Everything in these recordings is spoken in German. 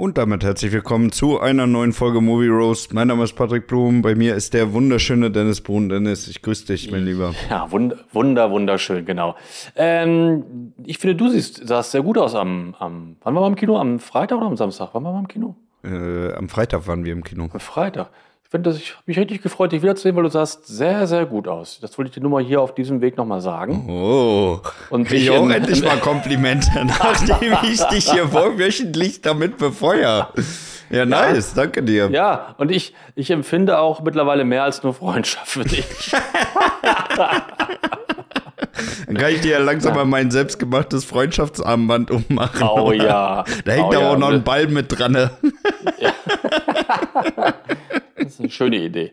Und damit herzlich willkommen zu einer neuen Folge Movie Roast. Mein Name ist Patrick Blum, bei mir ist der wunderschöne Dennis Brun. Dennis, ich grüße dich, mein Lieber. Ja, wund wunder, wunderschön, genau. Ähm, ich finde, du siehst, sahst sehr gut aus am, am, wann waren wir im Kino? Am Freitag oder am Samstag? Wann waren wir im Kino? Äh, am Freitag waren wir im Kino. Am Freitag. Ich finde, ich habe mich richtig gefreut, dich wiederzusehen, weil du sahst sehr, sehr gut aus. Das wollte ich dir nur mal hier auf diesem Weg nochmal sagen. Oh, und krieg ich auch in, endlich mal Komplimente, nachdem ich dich hier wöchentlich damit befeuere. Ja, nice, ja. danke dir. Ja, und ich, ich empfinde auch mittlerweile mehr als nur Freundschaft für dich. Dann kann ich dir ja langsam mal mein selbstgemachtes Freundschaftsarmband ummachen. Oh ja. Da hängt oh, aber ja. auch noch ein Ball mit dran. Ne? Ja. das ist eine schöne Idee.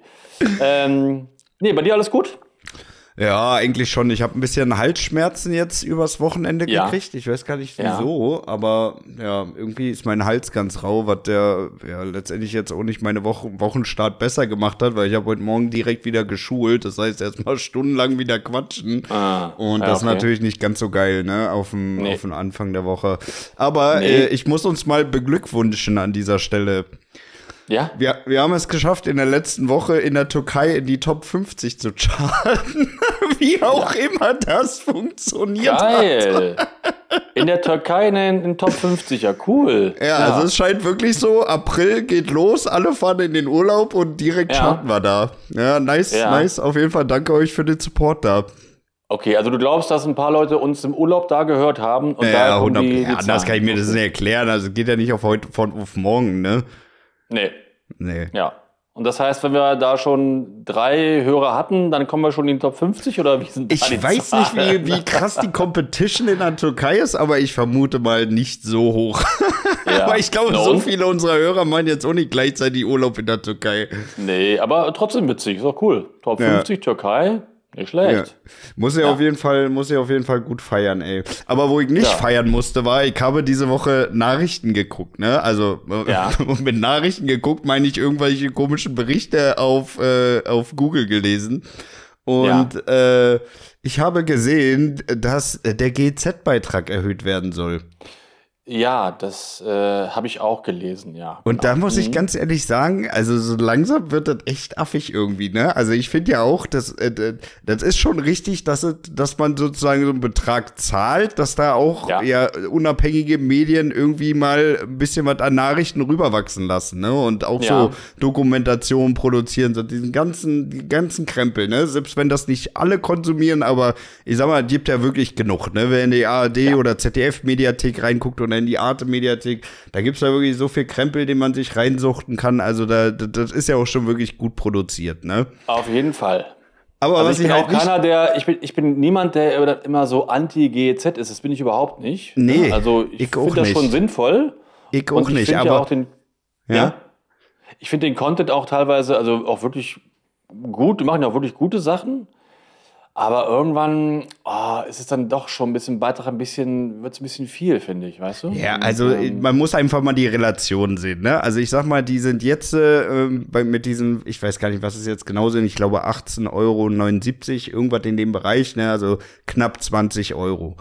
Ähm, nee, bei dir alles gut? Ja, eigentlich schon. Ich habe ein bisschen Halsschmerzen jetzt übers Wochenende ja. gekriegt. Ich weiß gar nicht wieso, ja. aber ja, irgendwie ist mein Hals ganz rau, was der ja letztendlich jetzt auch nicht meine Woche, Wochenstart besser gemacht hat, weil ich habe heute Morgen direkt wieder geschult. Das heißt, erstmal stundenlang wieder quatschen. Ah, Und das ja, okay. ist natürlich nicht ganz so geil, ne, auf dem, nee. auf dem Anfang der Woche. Aber nee. äh, ich muss uns mal beglückwünschen an dieser Stelle. Ja? Wir, wir haben es geschafft, in der letzten Woche in der Türkei in die Top 50 zu charten. Wie auch ja. immer das funktioniert Geil. hat. In der Türkei in den Top 50, ja cool. Ja, ja, also es scheint wirklich so, April geht los, alle fahren in den Urlaub und direkt ja. charten wir da. Ja, nice, ja. nice. Auf jeden Fall danke euch für den Support da. Okay, also du glaubst, dass ein paar Leute uns im Urlaub da gehört haben und ja, da 100, die, die ja, das kann ich mir das nicht erklären. Also geht ja nicht auf heute von auf morgen, ne? Nee. Nee. Ja. Und das heißt, wenn wir da schon drei Hörer hatten, dann kommen wir schon in die Top 50 oder wie sind Ich weiß Zahlen? nicht, wie, wie krass die Competition in der Türkei ist, aber ich vermute mal nicht so hoch. Ja. aber ich glaube, no. so viele unserer Hörer meinen jetzt auch nicht gleichzeitig Urlaub in der Türkei. Nee, aber trotzdem witzig, ist auch cool. Top 50 ja. Türkei, nicht schlecht. Ja. Muss ja, auf jeden Fall, muss ja auf jeden Fall gut feiern, ey. Aber wo ich nicht ja. feiern musste, war, ich habe diese Woche Nachrichten geguckt, ne? Also ja. mit Nachrichten geguckt meine ich irgendwelche komischen Berichte auf, äh, auf Google gelesen. Und äh, ich habe gesehen, dass der GZ-Beitrag erhöht werden soll. Ja, das äh, habe ich auch gelesen, ja. Und da muss ich mhm. ganz ehrlich sagen, also so langsam wird das echt affig irgendwie, ne? Also ich finde ja auch, dass äh, das ist schon richtig, dass, dass man sozusagen so einen Betrag zahlt, dass da auch ja. ja. unabhängige Medien irgendwie mal ein bisschen was an Nachrichten rüberwachsen lassen, ne? Und auch ja. so Dokumentation produzieren, so diesen ganzen, die ganzen Krempel, ne? Selbst wenn das nicht alle konsumieren, aber ich sag mal, es gibt ja wirklich genug, ne? Wer in die ARD ja. oder ZDF-Mediathek reinguckt und in die Arte-Mediathek. Da gibt es ja wirklich so viel Krempel, den man sich reinsuchten kann. Also da, das ist ja auch schon wirklich gut produziert, ne? Auf jeden Fall. Aber also was ich bin auch keiner, der, ich bin, ich bin niemand, der immer so anti-GEZ ist. Das bin ich überhaupt nicht. Nee. Also ich, ich finde das schon sinnvoll. Ich auch nicht, aber. Ja auch den, ja? ja? Ich finde den Content auch teilweise, also auch wirklich gut, die machen ja auch wirklich gute Sachen. Aber irgendwann oh, ist es dann doch schon ein bisschen Beitrag, ein bisschen, wird es ein bisschen viel, finde ich, weißt du? Ja, also ähm, man muss einfach mal die Relationen sehen, ne? Also ich sag mal, die sind jetzt äh, bei, mit diesen, ich weiß gar nicht, was es jetzt genau sind, ich glaube 18,79 Euro, irgendwas in dem Bereich, ne? Also knapp 20 Euro.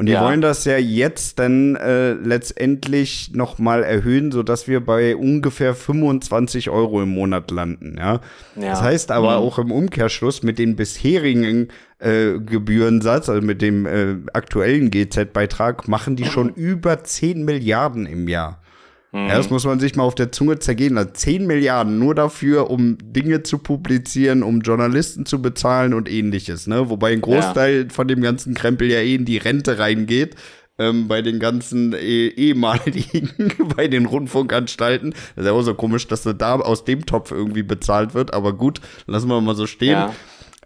Und die ja. wollen das ja jetzt dann äh, letztendlich noch mal erhöhen, so dass wir bei ungefähr 25 Euro im Monat landen. Ja, ja. das heißt aber mhm. auch im Umkehrschluss mit den bisherigen äh, Gebührensatz, also mit dem äh, aktuellen GZ-Beitrag, machen die schon über 10 Milliarden im Jahr. Mhm. Ja, das muss man sich mal auf der Zunge zergehen lassen. 10 Milliarden nur dafür, um Dinge zu publizieren, um Journalisten zu bezahlen und ähnliches. Ne? Wobei ein Großteil ja. von dem ganzen Krempel ja eh in die Rente reingeht. Ähm, bei den ganzen eh ehemaligen, bei den Rundfunkanstalten. Das ist ja auch so komisch, dass da aus dem Topf irgendwie bezahlt wird. Aber gut, lassen wir mal so stehen. Ja.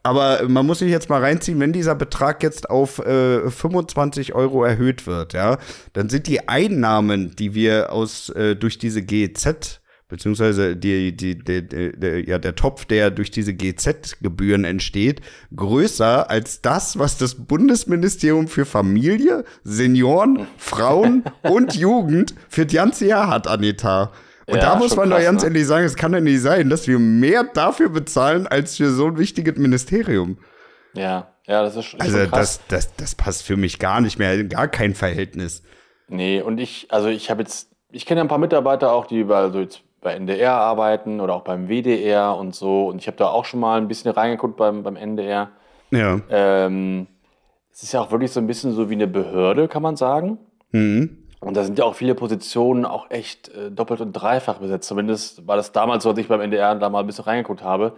Aber man muss sich jetzt mal reinziehen, wenn dieser Betrag jetzt auf äh, 25 Euro erhöht wird, ja, dann sind die Einnahmen, die wir aus äh, durch diese GEZ beziehungsweise die, die, die, die, ja, der Topf, der durch diese GZ-Gebühren entsteht, größer als das, was das Bundesministerium für Familie, Senioren, Frauen und Jugend für das ganze Jahr hat, Anita. Und ja, da muss man krass, doch ganz ne? ehrlich sagen, es kann doch nicht sein, dass wir mehr dafür bezahlen als für so ein wichtiges Ministerium. Ja, ja, das ist, ist also schon krass. Das, das, das passt für mich gar nicht mehr, gar kein Verhältnis. Nee, und ich, also ich habe jetzt, ich kenne ja ein paar Mitarbeiter auch, die bei, also jetzt bei NDR arbeiten oder auch beim WDR und so. Und ich habe da auch schon mal ein bisschen reingeguckt beim, beim NDR. Ja. Ähm, es ist ja auch wirklich so ein bisschen so wie eine Behörde, kann man sagen. Mhm. Und da sind ja auch viele Positionen auch echt äh, doppelt und dreifach besetzt. Zumindest war das damals so, als ich beim NDR da mal ein bisschen reingeguckt habe.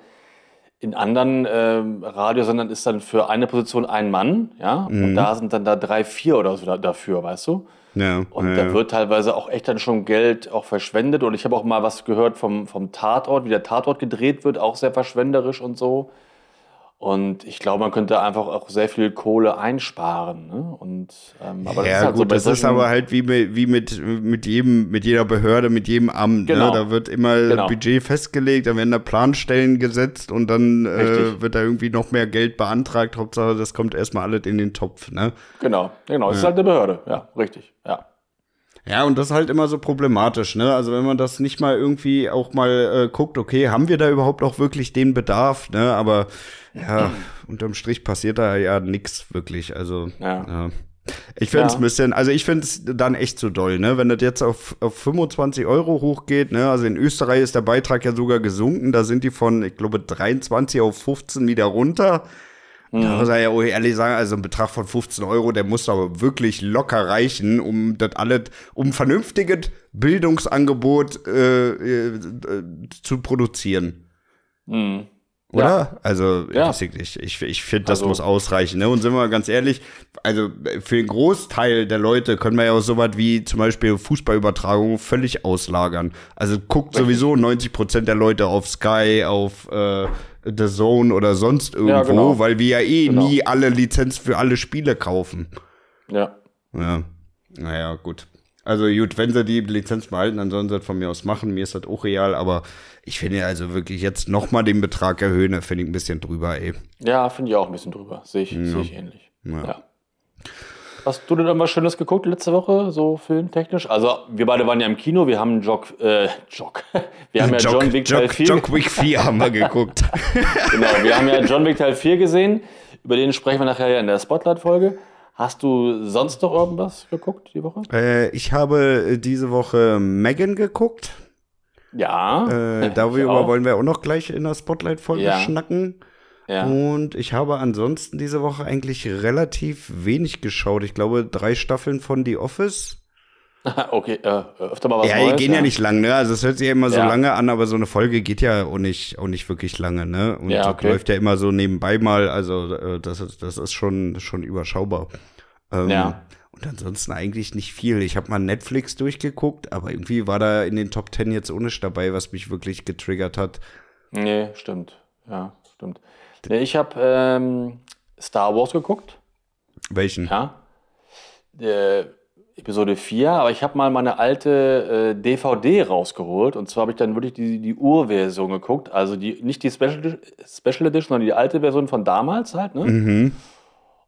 In anderen ähm, Radiosendern ist dann für eine Position ein Mann, ja, mhm. und da sind dann da drei, vier oder so da, dafür, weißt du? Ja, und ja, da ja. wird teilweise auch echt dann schon Geld auch verschwendet. Und ich habe auch mal was gehört vom, vom Tatort, wie der Tatort gedreht wird, auch sehr verschwenderisch und so. Und ich glaube, man könnte einfach auch sehr viel Kohle einsparen. Ne? Und, ähm, aber ja, das ist halt gut, so das ist aber halt wie, mit, wie mit, mit, jedem, mit jeder Behörde, mit jedem Amt. Ne? Genau. Ne? Da wird immer genau. Budget festgelegt, da werden da Planstellen gesetzt und dann äh, wird da irgendwie noch mehr Geld beantragt. Hauptsache, das kommt erstmal alles in den Topf. Ne? Genau, genau. Das ja. ist halt eine Behörde. Ja, richtig. Ja. Ja, und das ist halt immer so problematisch, ne? Also wenn man das nicht mal irgendwie auch mal äh, guckt, okay, haben wir da überhaupt auch wirklich den Bedarf, ne? Aber ja, unterm Strich passiert da ja nichts wirklich. Also ja. ja. Ich finde es ja. ein bisschen, also ich finde es dann echt zu doll, ne? Wenn das jetzt auf, auf 25 Euro hochgeht, ne? Also in Österreich ist der Beitrag ja sogar gesunken, da sind die von, ich glaube, 23 auf 15 wieder runter. Mhm. Da muss er ja ehrlich sagen, also ein Betrag von 15 Euro, der muss aber wirklich locker reichen, um das alles, um vernünftiges Bildungsangebot äh, äh, zu produzieren. Mhm. Oder? Ja. Also, ja. ich, ich, ich finde, das also, muss ausreichen. Ne? Und sind wir mal ganz ehrlich, also für den Großteil der Leute können wir ja auch sowas wie zum Beispiel Fußballübertragung völlig auslagern. Also guckt sowieso 90 Prozent der Leute auf Sky, auf äh, The Zone oder sonst irgendwo, ja, genau. weil wir ja eh genau. nie alle Lizenz für alle Spiele kaufen. Ja. Ja. Naja, gut. Also gut, wenn sie die Lizenz behalten, dann sollen sie das von mir aus machen. Mir ist das auch real, aber ich finde also wirklich jetzt nochmal den Betrag erhöhen, finde ich ein bisschen drüber, ey. Ja, finde ich auch ein bisschen drüber. Sehe ich, ja. Seh ich ähnlich. Ja. ja. Hast du denn irgendwas Schönes geguckt letzte Woche, so filmtechnisch? Also, wir beide waren ja im Kino, wir haben Jog, äh, Jog. Wir haben ja Jog, John Wick Teil 4. Jog Wick 4 haben wir geguckt. genau, wir haben ja John Wick Teil 4 gesehen. Über den sprechen wir nachher ja in der Spotlight-Folge. Hast du sonst noch irgendwas geguckt die Woche? Äh, ich habe diese Woche Megan geguckt. Ja. Äh, darüber wollen wir auch noch gleich in der Spotlight-Folge ja. schnacken. Ja. Und ich habe ansonsten diese Woche eigentlich relativ wenig geschaut. Ich glaube, drei Staffeln von The Office. okay, äh, öfter mal was Ja, Neues, die gehen ja. ja. nicht lang, ne? Also es hört sich ja immer so ja. lange an, aber so eine Folge geht ja auch nicht, auch nicht wirklich lange, ne? Und ja, okay. läuft ja immer so nebenbei mal, also äh, das ist, das ist schon, schon überschaubar. Ähm, ja. Und ansonsten eigentlich nicht viel. Ich habe mal Netflix durchgeguckt, aber irgendwie war da in den Top Ten jetzt ohne dabei, was mich wirklich getriggert hat. Nee, stimmt. Ja, stimmt. Nee, ich habe ähm, Star Wars geguckt. Welchen? Ja. Äh, Episode 4, aber ich habe mal meine alte äh, DVD rausgeholt und zwar habe ich dann wirklich die, die Urversion geguckt, also die, nicht die Special, Special Edition, sondern die alte Version von damals halt, ne? Mhm.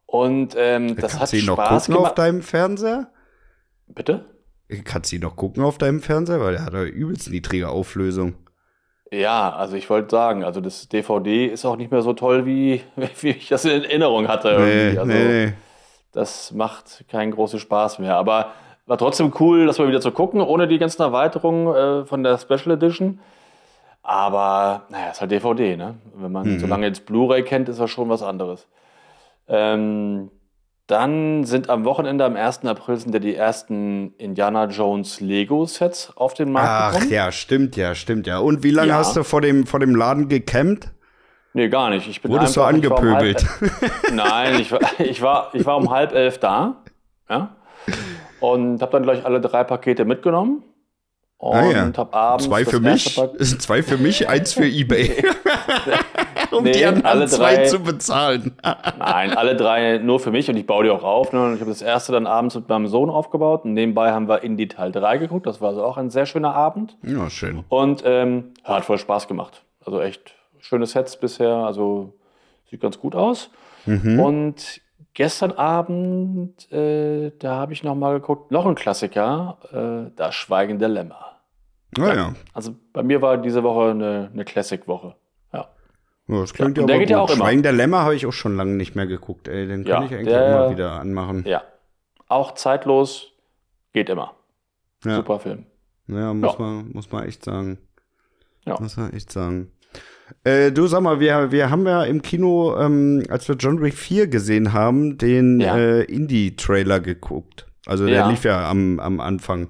Und ähm, das Kannst hat Spaß noch gucken gemacht. auf deinem Fernseher? Bitte? Kannst du ihn noch gucken auf deinem Fernseher? Weil der hat ja übelst niedrige Auflösung. Ja, also ich wollte sagen, also das DVD ist auch nicht mehr so toll, wie, wie ich das in Erinnerung hatte. Nee, also, nee. Das macht keinen großen Spaß mehr. Aber war trotzdem cool, das mal wieder zu gucken, ohne die ganzen Erweiterungen äh, von der Special Edition. Aber naja, ist halt DVD, ne? Wenn man Mhm. so lange jetzt Blu-ray kennt, ist das schon was anderes. Ähm, dann sind am Wochenende, am 1. April, sind ja die ersten Indiana Jones Lego-Sets auf den Markt Ach gekommen. ja, stimmt ja, stimmt ja. Und wie lange Ja. hast du vor dem, vor dem Laden gecampt? Nee, gar nicht. Ich bin Wurdest du um angepöbelt? halb- Nein, ich war, ich, war, ich war um halb elf da. Ja? Und habe dann gleich alle drei Pakete mitgenommen. Und Ah ja. habe abends Zwei für mich, Pak- es sind zwei für mich, eins für eBay. um Nee, die anderen alle zwei drei- zu bezahlen. Nein, alle drei nur für mich und ich baue die auch auf. Ne? Und ich habe das erste dann abends mit meinem Sohn aufgebaut und nebenbei haben wir Indie Teil 3 geguckt. Das war also auch ein sehr schöner Abend ja, schön. und ähm, hat voll Spaß gemacht. Also echt schöne Sets bisher, also sieht ganz gut aus. Und gestern Abend, äh, da habe ich noch mal geguckt, noch ein Klassiker, äh, Das Schweigen der Lämmer. Naja, Also bei mir war diese Woche eine, eine Classic-Woche. Ja. ja, das klingt Ja, ja, aber geht ja gut. auch immer. Schweigen der Lämmer habe ich auch schon lange nicht mehr geguckt. Ey, den kann Ja, ich eigentlich der- auch mal wieder anmachen. ja. Auch zeitlos, geht immer. Ja. Super Film. Ja, muss, Ja. Man, muss man echt sagen. Ja. Muss man echt sagen. Äh, du sag mal, wir, wir haben ja im Kino, ähm, als wir John Wick 4 gesehen haben, den Ja. äh, Indie-Trailer geguckt. Also der Ja. lief ja am, am Anfang.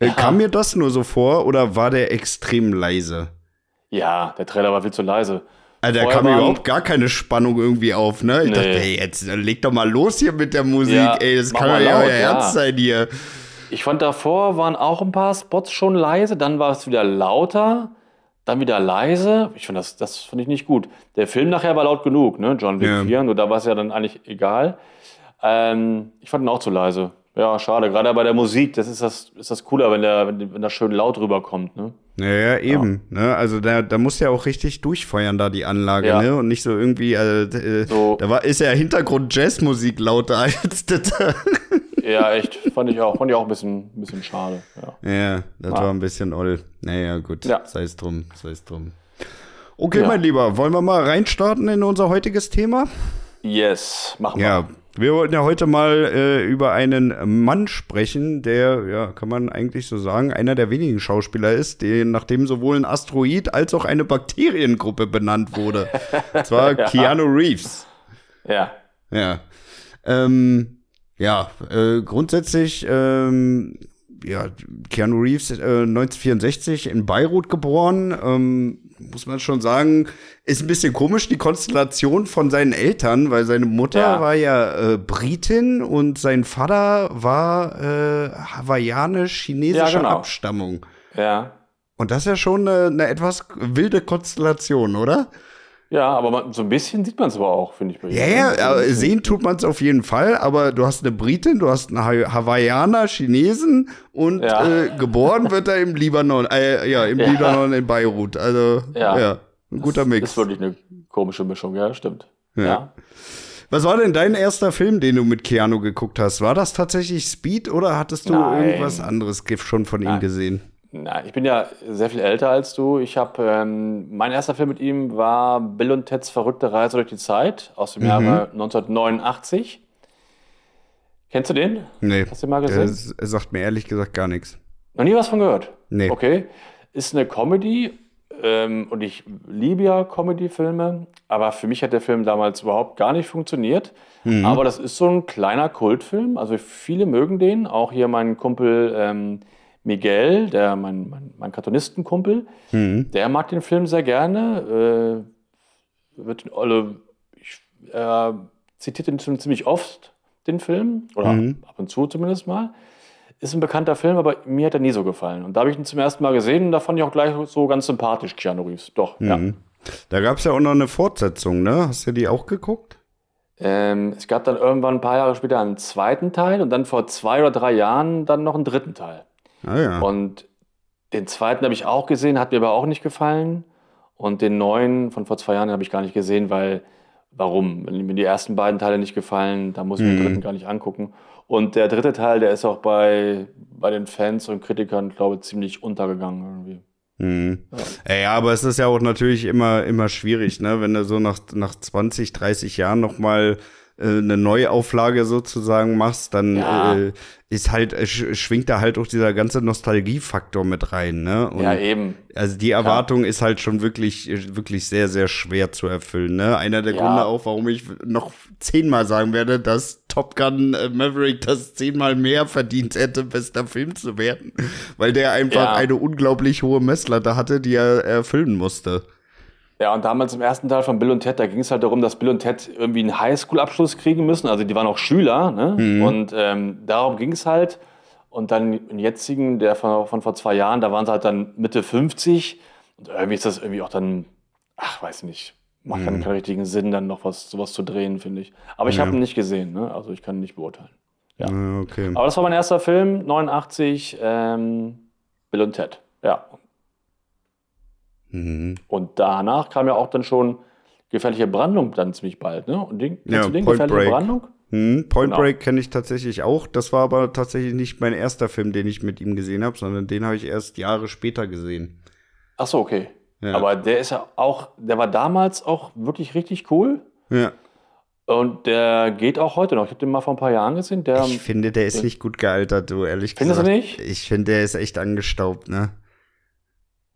Äh, Ja. Kam mir das nur so vor oder war der extrem leise? Ja, der Trailer war viel zu leise. Also da kam überhaupt gar keine Spannung irgendwie auf, ne? Ich Nee. dachte, ey, jetzt äh, leg doch mal los hier mit der Musik, Ja, ey, das kann doch ja laut, euer. Ernst sein hier. Ich fand davor waren auch ein paar Spots schon leise, dann war es wieder lauter, dann wieder leise. Ich fand das, das fand ich nicht gut. Der Film nachher war laut genug, ne? John Wick Ja. 4, nur da war es ja dann eigentlich egal. Ähm, ich fand ihn auch zu leise. Ja, schade. Gerade bei der Musik, das ist das, ist das cooler, wenn der, wenn, wenn das schön laut rüberkommt, ne? Ja, ja, eben. Ne? Also da, da muss ja auch richtig durchfeuern, da die Anlage, Ja. ne? Und nicht so irgendwie, äh, So. da war, ist ja Hintergrund Jazzmusik lauter als das. Ja, echt. fand ich auch, fand ich auch ein bisschen, ein bisschen schade. Ja. ja, das Ja. war ein bisschen oll. Naja, gut, Ja. sei es drum, sei es drum. Okay, Ja. mein Lieber, wollen wir mal reinstarten in unser heutiges Thema? Yes, machen wir. Ja, wir wollten ja heute mal äh, über einen Mann sprechen, der, ja, kann man eigentlich so sagen, einer der wenigen Schauspieler ist, den, nachdem sowohl ein Asteroid als auch eine Bakteriengruppe benannt wurde. Und zwar Keanu Reeves. Ja. Ja. Ähm, ja, äh, grundsätzlich, ähm, ja, Keanu Reeves, äh, 1964 in Beirut geboren, ähm, muss man schon sagen, ist ein bisschen komisch, die Konstellation von seinen Eltern, weil seine Mutter Ja. war ja äh, Britin und sein Vater war äh, hawaiianisch-chinesischer Ja, genau. Abstammung. Ja. Und das ist ja schon eine, eine etwas wilde Konstellation, oder? Ja, aber man, so ein bisschen sieht man es aber auch, finde ich. Bei ihm. Ja, ja, äh, sehen tut man es auf jeden Fall, aber du hast eine Britin, du hast einen Ha- Hawaiianer, Chinesen und Ja. äh, geboren wird er im Libanon, äh, ja, im Ja. Libanon in Beirut. Also, ja, Ja. ein guter Mix. Ist wirklich eine komische Mischung, ja, stimmt. Ja. Ja. Was war denn dein erster Film, den du mit Keanu geguckt hast? War das tatsächlich Speed oder hattest du Nein. irgendwas anderes Gift schon von ihm Nein. gesehen? Na, ich bin ja sehr viel älter als du. Ich habe ähm, mein erster Film mit ihm war Bill und Teds verrückte Reise durch die Zeit aus dem Mhm. Jahre 1989. Kennst du den? Nee, Hast du den mal gesehen? s- sagt mir ehrlich gesagt gar nichts. Noch nie was von gehört? Nee. Okay. Ist eine Comedy ähm, und ich liebe ja Comedy-Filme, aber für mich hat der Film damals überhaupt gar nicht funktioniert. Mhm. Aber das ist so ein kleiner Kultfilm. Also viele mögen den. Auch hier mein Kumpel ähm, Miguel, der mein, mein, mein Kartonistenkumpel, Mhm. der mag den Film sehr gerne. Äh, wird alle, ich, äh, zitiert den schon ziemlich oft, den Film. Oder Mhm. ab und zu zumindest mal. Ist ein bekannter Film, aber mir hat er nie so gefallen. Und da habe ich ihn zum ersten Mal gesehen und da fand ich auch gleich so ganz sympathisch, Keanu Reeves. Doch, ja. Mhm. Da gab es ja auch noch eine Fortsetzung, ne? Hast du die auch geguckt? Ähm, es gab dann irgendwann ein paar Jahre später einen zweiten Teil und dann vor zwei oder drei Jahren dann noch einen dritten Teil. Ah ja. Und den zweiten habe ich auch gesehen, hat mir aber auch nicht gefallen. Und den neuen von vor zwei Jahren habe ich gar nicht gesehen, weil, warum? Wenn mir die ersten beiden Teile nicht gefallen, dann muss ich Mhm. den dritten gar nicht angucken. Und der dritte Teil, der ist auch bei, bei den Fans und Kritikern, glaube ich, ziemlich untergegangen irgendwie. Mhm. Ja. ja, aber es ist ja auch natürlich immer, immer schwierig, ne? Wenn du so nach, nach 20, 30 Jahren noch mal äh, eine Neuauflage sozusagen machst, dann Ja. äh, ist halt, äh, sch schwingt da halt auch dieser ganze Nostalgiefaktor mit rein, ne? Und ja, eben. also die Erwartung ist halt schon wirklich, äh, wirklich sehr, sehr schwer zu erfüllen, ne? Einer der Ja. Gründe auch, warum ich noch zehnmal sagen werde, dass Top Gun äh, Maverick das zehnmal mehr verdient hätte, bester Film zu werden. Weil der einfach Ja. eine unglaublich hohe Messlatte hatte, die er erfüllen musste. Ja, und damals im ersten Teil von Bill und Ted, da ging es halt darum, dass Bill und Ted irgendwie einen Highschool-Abschluss kriegen müssen. Also die waren auch Schüler, ne? Und ähm, darum ging es halt. Und dann im jetzigen, der von, von vor zwei Jahren, da waren sie halt dann Mitte 50. Und irgendwie ist das irgendwie auch dann, ach, weiß nicht, macht keinen, keinen richtigen Sinn, dann noch was sowas zu drehen, finde ich. Aber ich Ja. habe ihn nicht gesehen, ne? also ich kann ihn nicht beurteilen. Ja. Okay. Aber das war mein erster Film, 89, ähm, Bill und Ted. Mhm. Und danach kam ja auch dann schon Gefährliche Brandung dann ziemlich bald, ne? Und den, Ja, du den Point Gefährliche Break. Brandung? Hm, Point Genau. Break kenne ich tatsächlich auch. Das war aber tatsächlich nicht mein erster Film, den ich mit ihm gesehen habe, sondern den habe ich erst Jahre später gesehen. Ach so, okay. Ja. Aber der ist ja auch, der war damals auch wirklich richtig cool. Ja. Und der geht auch heute noch. Ich habe den mal vor ein paar Jahren gesehen. Der, Ich finde, der ist nicht gut gealtert, du, ehrlich Findest du gesagt. nicht? Ich finde, der ist echt angestaubt, ne?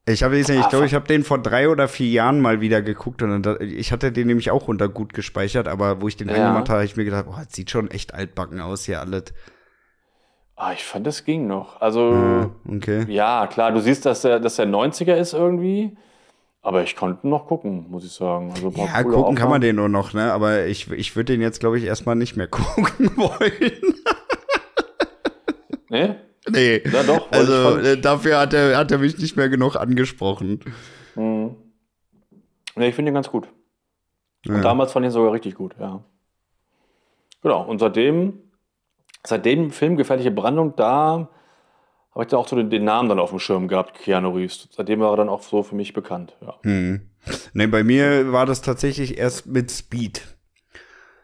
Ich habe ich Ah, glaube, ich habe den vor drei oder vier Jahren mal wieder geguckt und dann, ich hatte den nämlich auch unter gut gespeichert, aber wo ich den Ja. angemacht habe, habe ich mir gedacht, boah, das sieht schon echt altbacken aus hier alles. ah, ich fand, das ging noch. Also, Ja, okay. ja, klar, du siehst, dass der, dass der 90er ist irgendwie. Aber ich konnte noch gucken, muss ich sagen. Also, Ja, gucken kann man den nur noch, ne? Aber ich, ich würde den jetzt, glaube ich, erstmal nicht mehr gucken wollen. Ne? Nee. Ja, doch. Also äh, dafür hat er, hat er mich nicht mehr genug angesprochen. Mhm. Ne, ich finde den ganz gut. Ja. Und damals fand ich ihn sogar richtig gut, ja. Genau, und seitdem, seit dem Film Gefährliche Brandung, da habe ich dann auch so den, den Namen dann auf dem Schirm gehabt, Keanu Reeves. Seitdem war er dann auch so für mich bekannt, ja. Hm. Nee, bei mir war das tatsächlich erst mit Speed.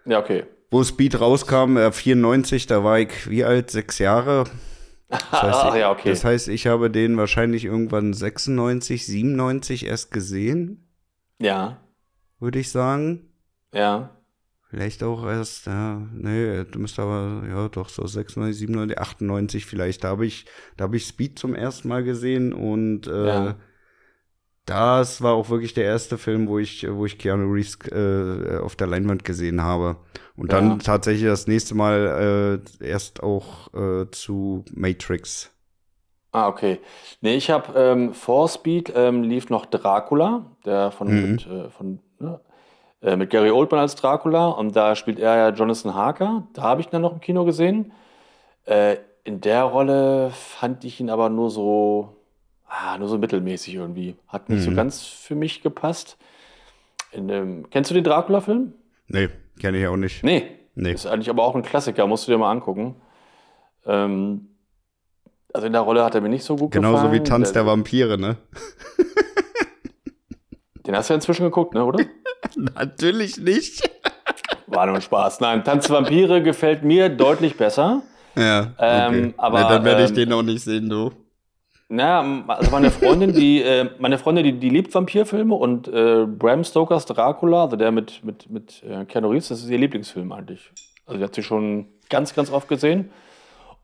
Ja, okay. Wo Speed rauskam, äh, 94, da war ich wie alt? Sechs Jahre. Das heißt, Ach ja, okay. Das heißt, ich habe den wahrscheinlich irgendwann 96, 97 erst gesehen, Ja, würde ich sagen. ja. Vielleicht auch erst, ja, nee, du müsst aber, ja, doch, so 96, 97, 98 vielleicht. Da habe ich, da habe ich Speed zum ersten Mal gesehen und äh, Ja. Das war auch wirklich der erste Film, wo ich, wo ich Keanu Reeves äh, auf der Leinwand gesehen habe. Und dann Ja. tatsächlich das nächste Mal äh, erst auch äh, zu Matrix. Ah, okay. Nee, ich habe ähm, vor Speed ähm, lief noch Dracula, der von, Mhm. mit, äh, von ne, äh, mit Gary Oldman als Dracula und da spielt er ja Jonathan Harker. Da habe ich ihn dann noch im Kino gesehen. Äh, in der Rolle fand ich ihn aber nur so, ah, nur so mittelmäßig irgendwie. Hat nicht so Mhm. ganz für mich gepasst. In dem, kennst du den Dracula-Film? Nee, kenne ich auch nicht. Nee. Nee. Ist eigentlich aber auch ein Klassiker, musst du dir mal angucken. Ähm, also in der Rolle hat er mir nicht so gut Genauso gefallen. wie Tanz der Vampire, ne? Den hast du ja inzwischen geguckt, ne, oder? Natürlich nicht. War nur ein Spaß. Nein, Tanz der Vampire gefällt mir deutlich besser. Ja, Ähm, aber, Na, dann werde ich ähm, den auch nicht sehen, du. Na, also meine Freundin, die, äh, meine Freundin, die, die liebt Vampirfilme und äh, Bram Stokers Dracula, also der mit, mit, mit äh, Keanu Reeves, das ist ihr Lieblingsfilm eigentlich. Also die hat sie schon ganz, ganz oft gesehen.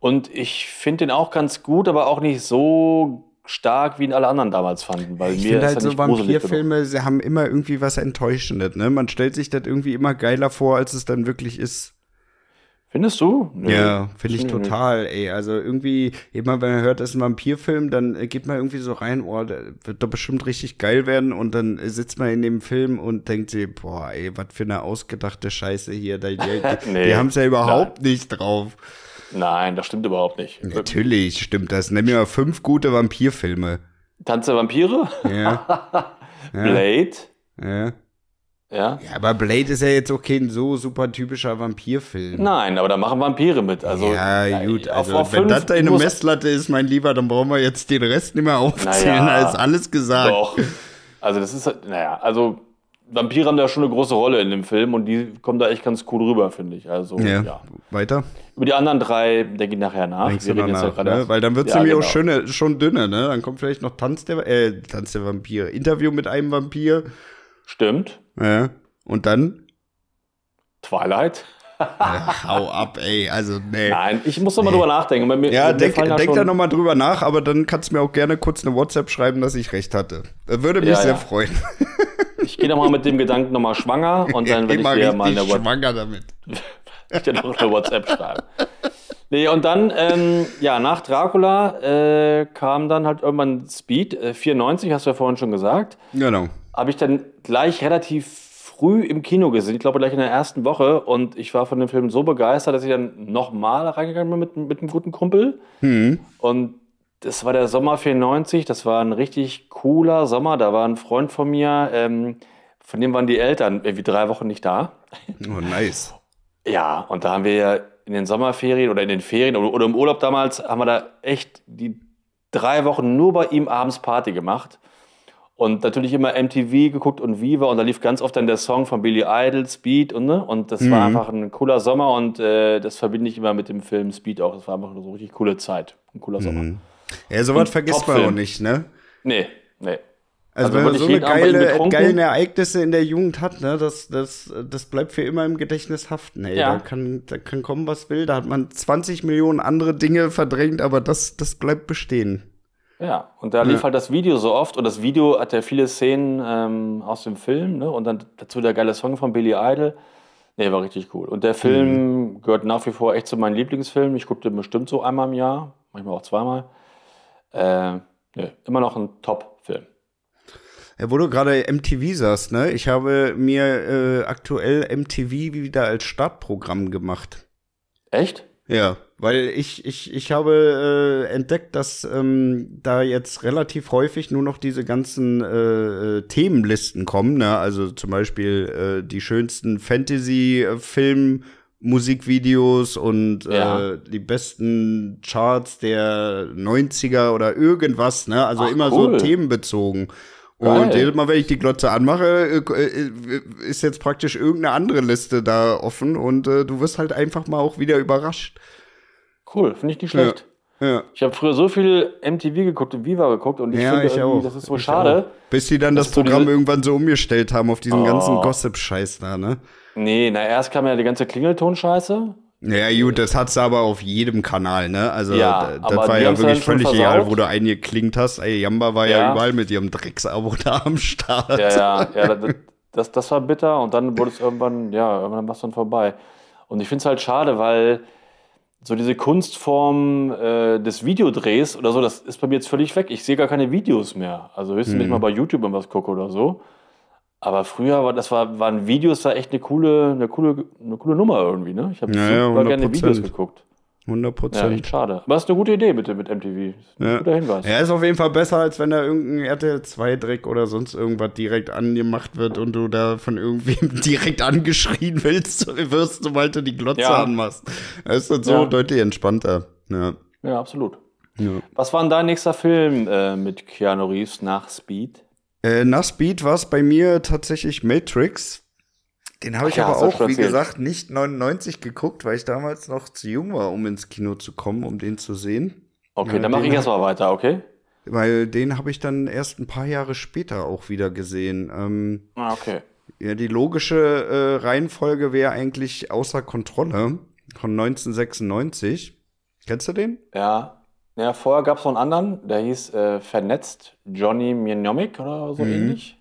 Und ich finde den auch ganz gut, aber auch nicht so stark, wie ihn alle anderen damals fanden. Weil Ich mir finde halt so. Vampirfilme, sie haben immer irgendwie was Enttäuschendes, ne? Man stellt sich das irgendwie immer geiler vor, als es dann wirklich ist. Findest du? Nö. Ja, finde ich total, ey. Also irgendwie, immer wenn man hört, das ist ein Vampirfilm, dann geht man irgendwie so rein, oh, der wird doch bestimmt richtig geil werden und dann sitzt man in dem Film und denkt sich, boah, ey, was für eine ausgedachte Scheiße hier. Die, die, Nee, die haben es ja überhaupt nicht drauf. Nein, das stimmt überhaupt nicht. Natürlich stimmt das. Nenn mir mal fünf gute Vampirfilme. Tanz der Vampire? Ja, Blade? ja. Ja. Ja, aber Blade ist ja jetzt auch kein so super typischer Vampirfilm. Nein, aber da machen Vampire mit. Also, ja, gut, auf- also auf wenn fünf das deine Messlatte ist, mein Lieber, dann brauchen wir jetzt den Rest nicht mehr aufzählen, Naja, da ist alles gesagt. Doch. Also das ist, halt- naja, also Vampire haben da schon eine große Rolle in dem Film und die kommen da echt ganz cool rüber, finde ich. Also, Ja, ja. weiter. Über die anderen drei denke ich nachher nach. Denkst Wir reden jetzt danach, ja gerade- ne? Weil dann wird es Ja, nämlich auch genau. schöne, schon dünner, ne? Dann kommt vielleicht noch Tanz der, äh, Tanz der Vampir, Interview mit einem Vampir, Stimmt. ja. Und dann, Twilight. Ach, hau ab, ey, also, nee. Nein, ich muss noch mal drüber nachdenken. Mir, Ja, denk, denk da nochmal drüber nach, aber dann kannst du mir auch gerne kurz eine WhatsApp schreiben, dass ich recht hatte. Das würde mich Ja, sehr ja. freuen. Ich gehe noch mal mit dem Gedanken noch mal schwanger und dann werde ich dir mal eine, What- schwanger damit. ich dir noch eine WhatsApp schreiben. Nee, und dann, ähm, ja, nach Dracula äh, kam dann halt irgendwann Speed, äh, 94, hast du ja vorhin schon gesagt. Genau. habe ich dann gleich relativ früh im Kino gesehen, ich glaube gleich in der ersten Woche. Und ich war von dem Film so begeistert, dass ich dann nochmal reingegangen bin mit, mit einem guten Kumpel. Hm. Und das war der Sommer 94, das war ein richtig cooler Sommer. Da war ein Freund von mir, ähm, von dem waren die Eltern irgendwie drei Wochen nicht da. Oh, nice. Ja, und da haben wir in den Sommerferien oder in den Ferien oder, im Urlaub damals, haben wir da echt die drei Wochen nur bei ihm abends Party gemacht. Und natürlich immer MTV geguckt und Viva und da lief ganz oft dann der Song von Billy Idol, Speed und ne? Und das war einfach ein cooler Sommer und äh, das verbinde ich immer mit dem Film Speed auch. Das war einfach eine so richtig coole Zeit. Ein cooler Sommer. Ja, sowas vergisst man auch nicht, ne? Nee, nee. Also, Also wenn man so eine geile, geile Ereignisse in der Jugend hat, ne, das, das, das bleibt für immer im Gedächtnis haften. Ey. Ja. Da, kann, da kann kommen, was will. Da hat man 20 Millionen andere Dinge verdrängt, aber das, das bleibt bestehen. Ja, und da lief Ja. halt das Video so oft und das Video hat ja viele Szenen ähm, aus dem Film, ne? Und dann dazu der geile Song von Billy Idol. Nee, war richtig cool. Und der Film gehört nach wie vor echt zu meinen Lieblingsfilmen. Ich gucke den bestimmt so einmal im Jahr, manchmal auch zweimal. Äh, nee, immer noch ein Top-Film. Wo du gerade MTV sagst, ne? Ich habe mir äh, aktuell MTV wieder als Startprogramm gemacht. Echt? Ja, weil ich, ich, ich habe äh, entdeckt, dass ähm, da jetzt relativ häufig nur noch diese ganzen äh, äh, Themenlisten kommen, ne? Also zum Beispiel äh, die schönsten Fantasy-Film. Musikvideos und Ja. äh, die besten Charts der 90er oder irgendwas, ne? Also Ach, immer cool. so themenbezogen. Geil. Und jedes Mal, wenn ich die Glotze anmache, äh, äh, ist jetzt praktisch irgendeine andere Liste da offen und äh, du wirst halt einfach mal auch wieder überrascht. Cool, finde ich nicht schlecht. Ja. Ich habe früher so viel MTV geguckt und Viva geguckt und ich Ja, finde ich auch. das ist so Ich schade. Bis die dann das so Programm irgendwann so umgestellt haben auf diesen Oh. ganzen Gossip-Scheiß da, ne? Nee, na erst kam ja die ganze Klingelton-Scheiße. Ja, gut, das hat's aber auf jedem Kanal, ne? Also, Ja, da- das war ja wirklich völlig egal, wo du eingeklinkt hast. Ey, Jamba war ja, Ja. überall mit ihrem Drecksabo da am Start. Ja, ja, ja das, das, das war bitter und dann wurde es irgendwann, ja, irgendwann war es dann vorbei. Und ich finde es halt schade, weil so diese Kunstform äh, des Videodrehs oder so, das ist bei mir jetzt völlig weg. Ich sehe gar keine Videos mehr. Also höchstens, wenn ich mal bei YouTube irgendwas gucke oder so. Aber früher war das war, waren Videos da echt eine coole, eine coole, eine coole Nummer irgendwie, ne? Ich habe Ja, ja, super gerne 100%. Videos geguckt. 100 Ja, Prozent. echt schade. Aber es ist eine gute Idee bitte mit MTV. Ja. guter Hinweis. Ja, ist auf jeden Fall besser, als wenn da irgendein RTL 2 Dreck oder sonst irgendwas direkt angemacht wird und du da von irgendwem direkt angeschrien willst, wirst, sobald du die Glotze Ja. anmachst. Das ist dann so Ja. deutlich entspannter. Ja. Ja, absolut. ja. Was war denn dein nächster Film äh, mit Keanu Reeves nach Speed? Äh, nach Speed war es bei mir tatsächlich Matrix. Den habe ich ja, aber auch, wie erzählt. gesagt, nicht 99 geguckt, weil ich damals noch zu jung war, um ins Kino zu kommen, um den zu sehen. Okay, Ja, dann mache ich erstmal weiter, okay? Weil den habe ich dann erst ein paar Jahre später auch wieder gesehen. Ähm, Ah, okay. Ja, die logische äh, Reihenfolge wäre eigentlich außer Kontrolle von 1996. Kennst du den? Ja. Ja, vorher gab es noch einen anderen, der hieß äh, Vernetzt Johnny Mnemonic oder so Mhm. ähnlich.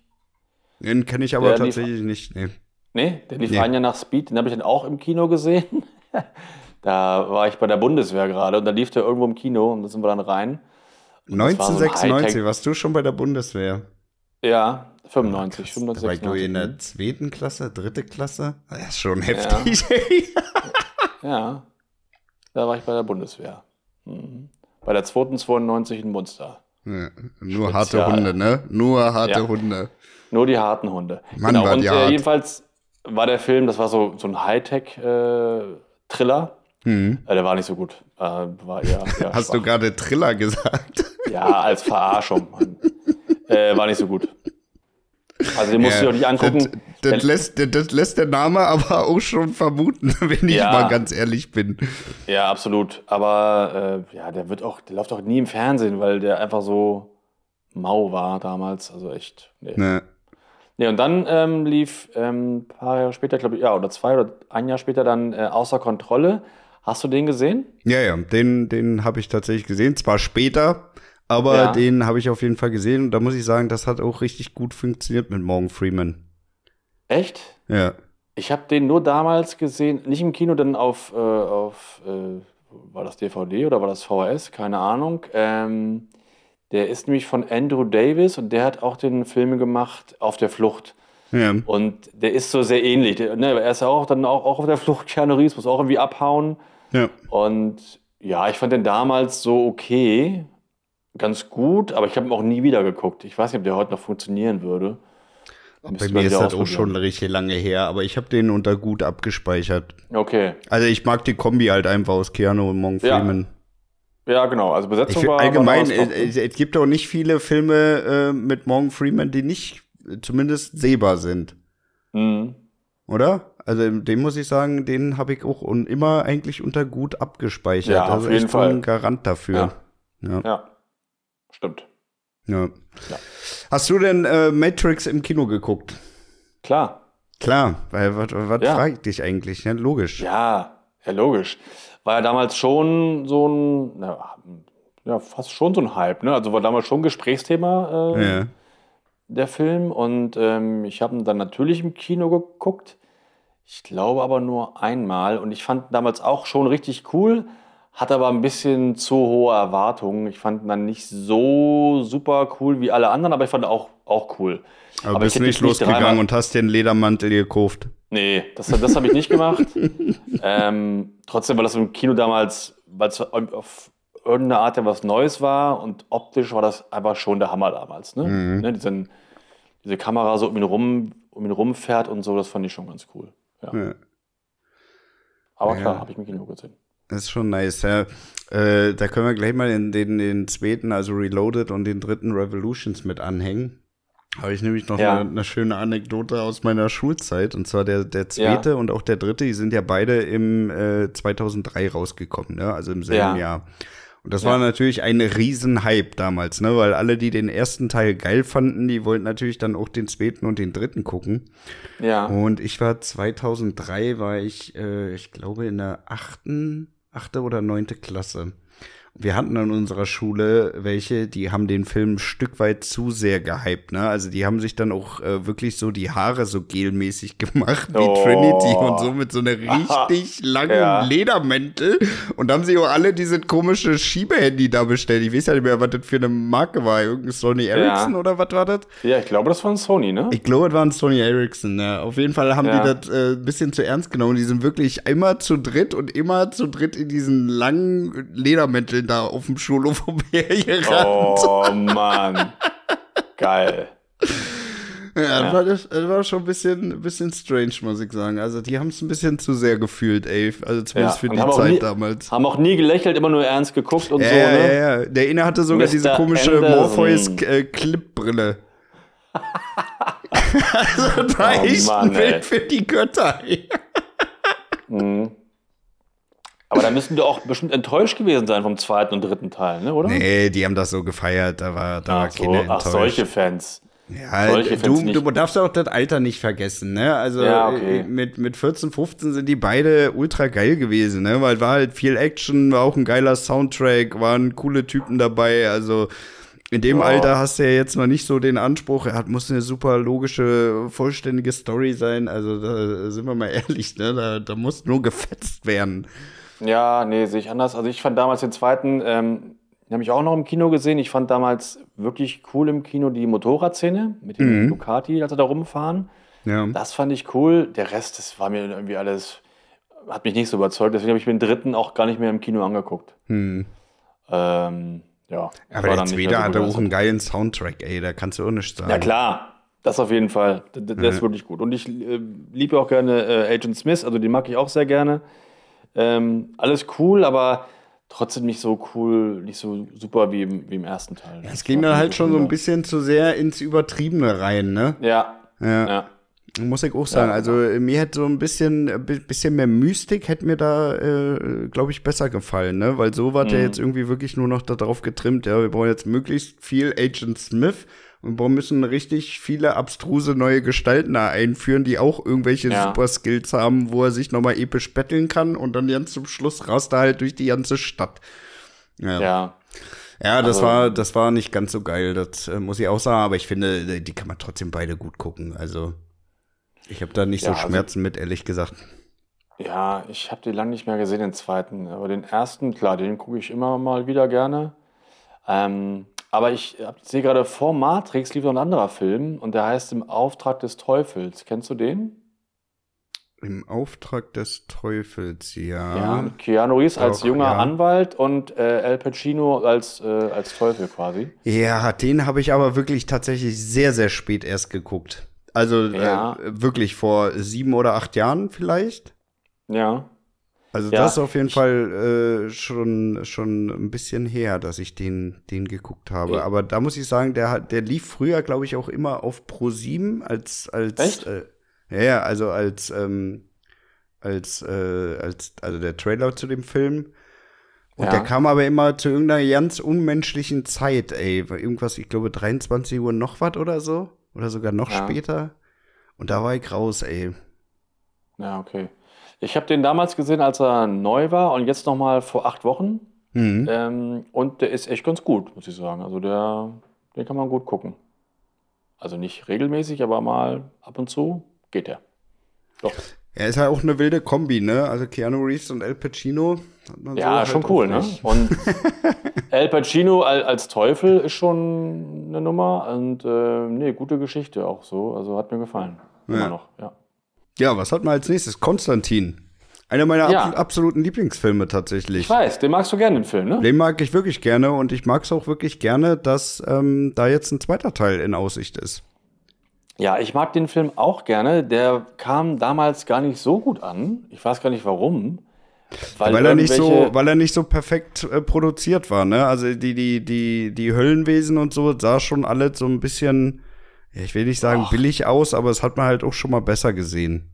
Den kenne ich aber Der lief- tatsächlich nicht. Nee. Nee, der lief Nee. ein Jahr nach Speed, den habe ich dann auch im Kino gesehen. da war ich bei der Bundeswehr gerade und da lief der irgendwo im Kino und da sind wir dann rein. Und das war so 1996, warst du schon bei der Bundeswehr? Ja, 95, Krass, 95, Da war ich nur in der 96. zweiten Klasse, dritte Klasse. Das ist schon heftig. ey. Ja, da war ich bei der Bundeswehr. Mhm. Bei der 292 in Munster. Ja, nur harte Spezial. Hunde, ne? Nur harte Ja. Hunde. Nur die harten Hunde. Mann, genau. war Und die äh, hart. jedenfalls war der Film, das war so, so ein Hightech-Thriller. Hm. Äh, der war nicht so gut. Äh, war eher, eher Hast du schwach. gerade Triller gesagt? Ja, als Verarschung. Mann. äh, war nicht so gut. Also den musst du dir auch nicht angucken. Das, lässt, das, lässt der Name aber auch schon vermuten, wenn ich Ja. mal ganz ehrlich bin. Ja, absolut. Aber äh, ja, der wird auch, der läuft auch nie im Fernsehen, weil der einfach so mau war damals. Also echt. Nee. Ne. Nee, und dann ähm, lief ähm, ein paar Jahre später, glaube ich, ja, oder zwei oder ein Jahr später dann äh, außer Kontrolle. Hast du den gesehen? Ja, ja, den, den habe ich tatsächlich gesehen. Zwar später, aber Ja. den habe ich auf jeden Fall gesehen. Und da muss ich sagen, das hat auch richtig gut funktioniert mit Morgan Freeman. Echt? Ja. Ich habe den nur damals gesehen, nicht im Kino, dann auf, äh, auf äh, war das DVD oder war das VHS? Keine Ahnung. Ähm, der ist nämlich von Andrew Davis und der hat auch den Film gemacht Auf der Flucht. Ja. Und der ist so sehr ähnlich. Der, ne, er ist ja auch dann auch, auch auf der Flucht, Keanu Reeves, muss auch irgendwie abhauen. ja. Und ja, ich fand den damals so okay, ganz gut, aber ich habe ihn auch nie wieder geguckt. Ich weiß nicht, ob der heute noch funktionieren würde. Bei mir ist das auch schon richtig lange her, aber ich habe den unter gut abgespeichert. Okay. Also ich mag die Kombi halt einfach aus Keanu und Morgan Freeman. Ja. ja genau. Also Besetzung ich war allgemein. War es, es, gibt auch nicht viele Filme äh, mit Morgan Freeman, die nicht zumindest sehbar sind. Mhm. Oder? Also den muss ich sagen, den habe ich auch und immer eigentlich unter gut abgespeichert. Ja, auf also jeden Fall. ein Garant dafür. Ja. Ja. ja. Stimmt. Ja. Ja. Hast du denn äh, Matrix im Kino geguckt? Klar. Klar, weil was, was Ja. frage ich dich eigentlich? Ja, logisch. Ja, ja, logisch. War ja damals schon so ein, na, ja, fast schon so ein Hype, ne? Also war damals schon Gesprächsthema, äh, Ja. der Film. Und ähm, ich habe ihn dann natürlich im Kino geguckt. Ich glaube aber nur einmal. Und ich fand damals auch schon richtig cool, hatte aber ein bisschen zu hohe Erwartungen. Ich fand ihn dann nicht so super cool wie alle anderen, aber ich fand ihn auch, auch cool. Aber, Aber bist nicht mich losgegangen dreimal- und hast einen Ledermantel gekauft. Nee, das, das habe ich nicht gemacht. ähm, trotzdem war das im Kino damals, weil es auf irgendeine Art ja was Neues war und optisch war das einfach schon der Hammer damals. Ne? Mhm. Ne, diesen, diese Kamera so um ihn rum, um ihn rumfährt und so, das fand ich schon ganz cool. Ja. Ja. Aber Ja. klar, habe ich im Kino gesehen. Das ist schon nice, ja. Äh, da können wir gleich mal in den, den zweiten, also Reloaded und den dritten Revolutions mit anhängen. Habe ich nämlich noch Ja. eine, eine schöne Anekdote aus meiner Schulzeit. Und zwar der, der zweite Ja. und auch der dritte, die sind ja beide im äh, 2003 rausgekommen, ne? also im selben Ja. Jahr. Und das war natürlich ein Riesenhype damals, ne? weil alle, die den ersten Teil geil fanden, die wollten natürlich dann auch den zweiten und den dritten gucken. Ja, Und ich war 2003, war ich, äh, ich glaube, in der achten, achte oder neunte Klasse. Wir hatten an unserer Schule welche, die haben den Film ein Stück weit zu sehr gehypt, ne? Also die haben sich dann auch äh, wirklich so die Haare so gelmäßig gemacht wie Oh. Trinity und so mit so einer richtig langen Ja. Ledermäntel und haben sich auch alle dieses komische Schiebehandy da bestellt. Ich weiß ja nicht mehr, was das für eine Marke war. Irgendein Sony Ericsson oder was war das? ja, ich glaube, das war ein Sony, ne? Ich glaube, es war ein Sony Ericsson. Ja. Auf jeden Fall haben Ja. die das äh, ein bisschen zu ernst genommen. Die sind wirklich immer zu dritt und immer zu dritt in diesen langen Ledermänteln da auf dem Schulhof umhergerannt. Oh Mann. Geil. ja, das, ja. war, das, das war schon ein bisschen, bisschen strange, muss ich sagen. Also, die haben es ein bisschen zu sehr gefühlt, ey. Also, zumindest Ja, für die Zeit nie- damals. Haben auch nie gelächelt, immer nur ernst geguckt und Ja, so, ja, ne? ja, ja. Der eine hatte sogar Mr. diese komische Anderson. Morpheus äh, Clip-Brille. also, das war Oh Mann, ein Bild ey. für die Götter, ey. Mhm. Aber da müssen die auch bestimmt enttäuscht gewesen sein vom zweiten und dritten Teil, ne, oder? Nee, die haben das so gefeiert, da war, da war ach, so, Kinder ach, enttäuscht. solche Fans. ja, solche du, Fans du darfst auch das Alter nicht vergessen, ne? Also Ja, okay. äh, mit, mit 14, 15 sind die beide ultra geil gewesen, ne? Weil war halt viel Action, war auch ein geiler Soundtrack, waren coole Typen dabei, also in dem Ja. Alter hast du ja jetzt noch nicht so den Anspruch, er hat, muss eine super logische, vollständige Story sein. Also da sind wir mal ehrlich, ne? Da, da muss nur gefetzt werden. Ja, nee, sehe ich anders. Also ich fand damals den zweiten, ähm, den habe ich auch noch im Kino gesehen. Ich fand damals wirklich cool im Kino die Motorradszene mit dem Mhm. Ducati, als sie da rumfahren. Ja. Das fand ich cool. Der Rest, das war mir irgendwie alles, hat mich nicht so überzeugt. Deswegen habe ich mir den dritten auch gar nicht mehr im Kino angeguckt. Hm. Ähm, ja. Aber der zweite so hat auch einen geilen Soundtrack, ey, da kannst du auch nichts sagen. Ja klar, das auf jeden Fall. D- d- Der ist wirklich gut. Und ich äh, liebe auch gerne äh, Agent Smith, also den mag ich auch sehr gerne. Ähm, alles cool, aber trotzdem nicht so cool, nicht so super wie im, wie im ersten Teil. Es ging dann halt schon so ein bisschen zu sehr ins Übertriebene rein, ne? Ja, Ja. ja. Muss ich auch sagen. Ja, also mir hätte so ein bisschen, bisschen mehr Mystik hätte mir da, äh, glaube ich, besser gefallen, ne? Weil so war der jetzt irgendwie wirklich nur noch darauf getrimmt, ja, wir brauchen jetzt möglichst viel Agent Smith und wir müssen richtig viele abstruse neue Gestalten da einführen, die auch irgendwelche Ja. super Skills haben, wo er sich nochmal episch betteln kann und dann ganz zum Schluss rast er halt durch die ganze Stadt. Ja. ja. Ja, das Also- war, das war nicht ganz so geil, das äh, muss ich auch sagen, aber ich finde, die die kann man trotzdem beide gut gucken. Also, ich habe da nicht Ja, so also- Schmerzen mit, ehrlich gesagt. Ja, ich habe den lange nicht mehr gesehen, den zweiten. Aber den ersten, klar, den gucke ich immer mal wieder gerne. Ähm, aber ich hab- sehe gerade vor Matrix lief noch ein anderer Film und der heißt Im Auftrag des Teufels. Kennst du den? Im Auftrag des Teufels, ja. Ja, mit Keanu Reeves als Doch, junger ja. Anwalt und äh, Al Pacino als, äh, als Teufel quasi. Ja, den habe ich aber wirklich tatsächlich sehr, sehr spät erst geguckt. Also Ja. äh, wirklich vor sieben oder acht Jahren vielleicht. Ja. Also Ja, das ist auf jeden Fall äh, schon, schon ein bisschen her, dass ich den, den geguckt habe. Ja. Aber da muss ich sagen, der, der lief früher, glaube ich, auch immer auf Pro7 als, als Echt? Äh, ja, ja, also als, ähm, als, äh, als, also der Trailer zu dem Film. Und Ja. der kam aber immer zu irgendeiner ganz unmenschlichen Zeit, ey. Irgendwas, ich glaube, 23 Uhr noch was oder so. Oder sogar noch Ja. später. Und da war ich raus, ey. Ja, okay. Ich habe den damals gesehen, als er neu war und jetzt nochmal vor acht Wochen. Mhm. Ähm, und der ist echt ganz gut, muss ich sagen. Also der, den kann man gut gucken. Also nicht regelmäßig, aber mal ab und zu geht der. Doch. Er ist halt auch eine wilde Kombi, ne? Also Keanu Reeves und El Pacino. hat man so Ja, halt schon auch cool, ne? Und El Pacino al- als Teufel ist schon eine Nummer und äh, nee, gute Geschichte auch so. Also hat mir gefallen. Immer Ja. noch, ja. Ja, was hat man als nächstes? Konstantin. Einer meiner Ja. abs absoluten Lieblingsfilme tatsächlich. Ich weiß, den magst du gerne, den Film, ne? Den mag ich wirklich gerne und ich mag es auch wirklich gerne, dass ähm, da jetzt ein zweiter Teil in Aussicht ist. Ja, ich mag den Film auch gerne. Der kam damals gar nicht so gut an. Ich weiß gar nicht warum. Weil, er nicht so, weil er nicht so perfekt äh, produziert war, ne? Also die, die, die, die Höllenwesen und so sah schon alles so ein bisschen, ja, ich will nicht sagen Ach. billig aus, aber es hat man halt auch schon mal besser gesehen.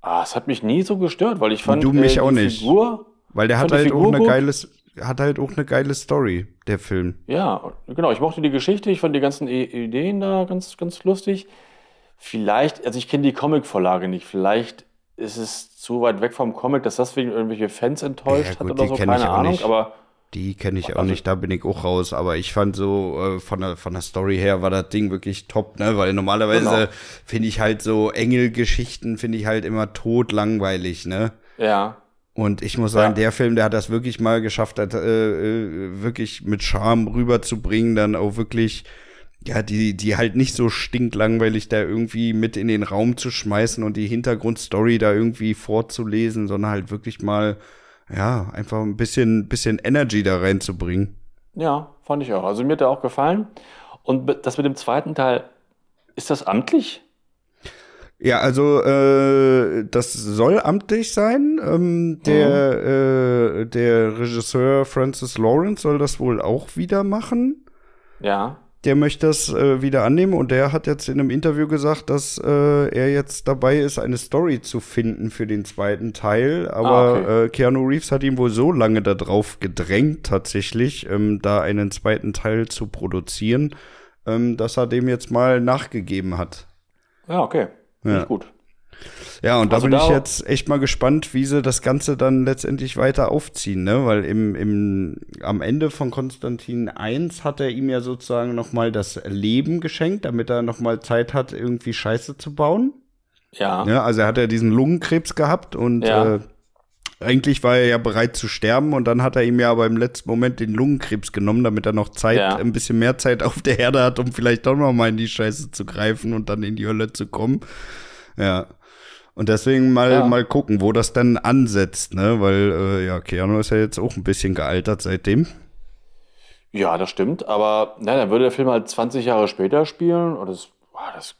Ah, es hat mich nie so gestört, weil ich fand du mich äh, auch die nicht. Figur. Weil der hat halt auch eine gut. geiles, hat halt auch eine geile Story, der Film. Ja, genau. Ich mochte die Geschichte. Ich fand die ganzen Ideen da ganz, ganz lustig. Vielleicht, also ich kenne die Comic-Vorlage nicht. Vielleicht ist es zu weit weg vom Comic, dass deswegen irgendwelche Fans enttäuscht Ja, hat gut, oder die so. Keine Ahnung. nicht. Aber Die kenne ich auch Also- nicht, da bin ich auch raus. Aber ich fand so äh, von, der, von der Story her war das Ding wirklich top, ne? Weil normalerweise Genau. finde ich halt so Engelgeschichten finde ich halt immer tot langweilig, ne? ja, Und ich muss sagen, Ja. der Film, der hat das wirklich mal geschafft, hat, äh, äh, wirklich mit Charme rüberzubringen, dann auch wirklich, ja, die, die halt nicht so stinklangweilig da irgendwie mit in den Raum zu schmeißen und die Hintergrundstory da irgendwie vorzulesen, sondern halt wirklich mal, ja, einfach ein bisschen, bisschen Energy da reinzubringen. ja, fand ich auch. Also mir hat der auch gefallen. Und das mit dem zweiten Teil, ist das amtlich? Ja, also äh, das soll amtlich sein. Ähm, der, äh, der Regisseur Francis Lawrence soll das wohl auch wieder machen. Ja. Der möchte das äh, wieder annehmen und der hat jetzt in einem Interview gesagt, dass äh, er jetzt dabei ist, eine Story zu finden für den zweiten Teil. Aber Ah, okay. äh, Keanu Reeves hat ihn wohl so lange darauf gedrängt, tatsächlich, ähm, da einen zweiten Teil zu produzieren, ähm, dass er dem jetzt mal nachgegeben hat. Ja, okay. Ja. ich gut. Ja, und da Also bin ich da- jetzt echt mal gespannt, wie sie das Ganze dann letztendlich weiter aufziehen, ne? Weil im, im, am Ende von Konstantin 1 hat er ihm ja sozusagen noch mal das Leben geschenkt, damit er noch mal Zeit hat, irgendwie Scheiße zu bauen. Ja. Ja, also er hat ja diesen Lungenkrebs gehabt und Ja. äh, eigentlich war er ja bereit zu sterben und dann hat er ihm ja aber im letzten Moment den Lungenkrebs genommen, damit er noch Zeit, Ja. ein bisschen mehr Zeit auf der Erde hat, um vielleicht doch noch mal in die Scheiße zu greifen und dann in die Hölle zu kommen. Ja. Und deswegen mal, Ja. mal gucken, wo das dann ansetzt, ne? Weil, äh, ja, Keanu ist ja jetzt auch ein bisschen gealtert seitdem. Ja, das stimmt. Aber na, dann würde der Film halt 20 Jahre später spielen. Und das, boah, das,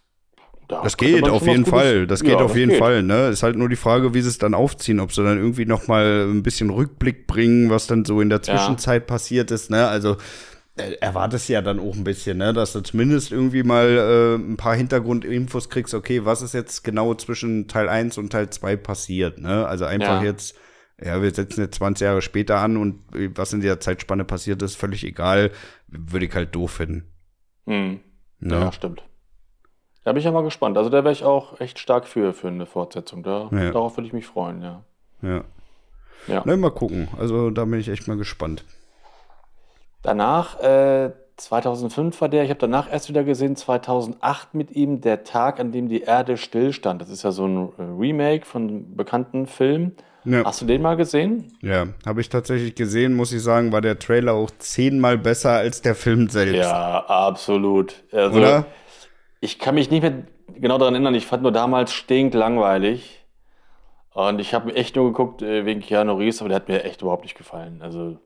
da Das geht auf jeden Gutes- Fall. Das geht Ja, auf jeden geht. Fall, ne? Ist halt nur die Frage, wie sie es dann aufziehen, ob sie dann irgendwie noch mal ein bisschen Rückblick bringen, was dann so in der Zwischenzeit passiert ist, ne? Also äh, erwartest ja dann auch ein bisschen, ne, dass du zumindest irgendwie mal äh, ein paar Hintergrundinfos kriegst, okay, was ist jetzt genau zwischen Teil 1 und Teil 2 passiert, ne? Also einfach Ja. jetzt ja, wir setzen jetzt 20 Jahre später an und äh, was in der Zeitspanne passiert ist, völlig egal, würde ich halt doof finden. Hm. Ne? Ja, stimmt. Da bin ich ja mal gespannt. Also da wäre ich auch echt stark für, für eine Fortsetzung. Da, Ja. Darauf würde ich mich freuen, ja. Ja. Ja. Na, mal gucken. Also da bin ich echt mal gespannt. Danach, äh, 2005 war der, ich habe danach erst wieder gesehen, 2008 mit ihm, der Tag, an dem die Erde stillstand. Das ist ja so ein äh, Remake von einem bekannten Film. Ja. Hast du den mal gesehen? Ja, habe ich tatsächlich gesehen, muss ich sagen, war der Trailer auch zehnmal besser als der Film selbst. Ja, absolut. Also, Oder? Ich kann mich nicht mehr genau daran erinnern. Ich fand nur damals stinklangweilig. Und ich habe echt nur geguckt äh, wegen Keanu Reeves, aber der hat mir echt überhaupt nicht gefallen. Also,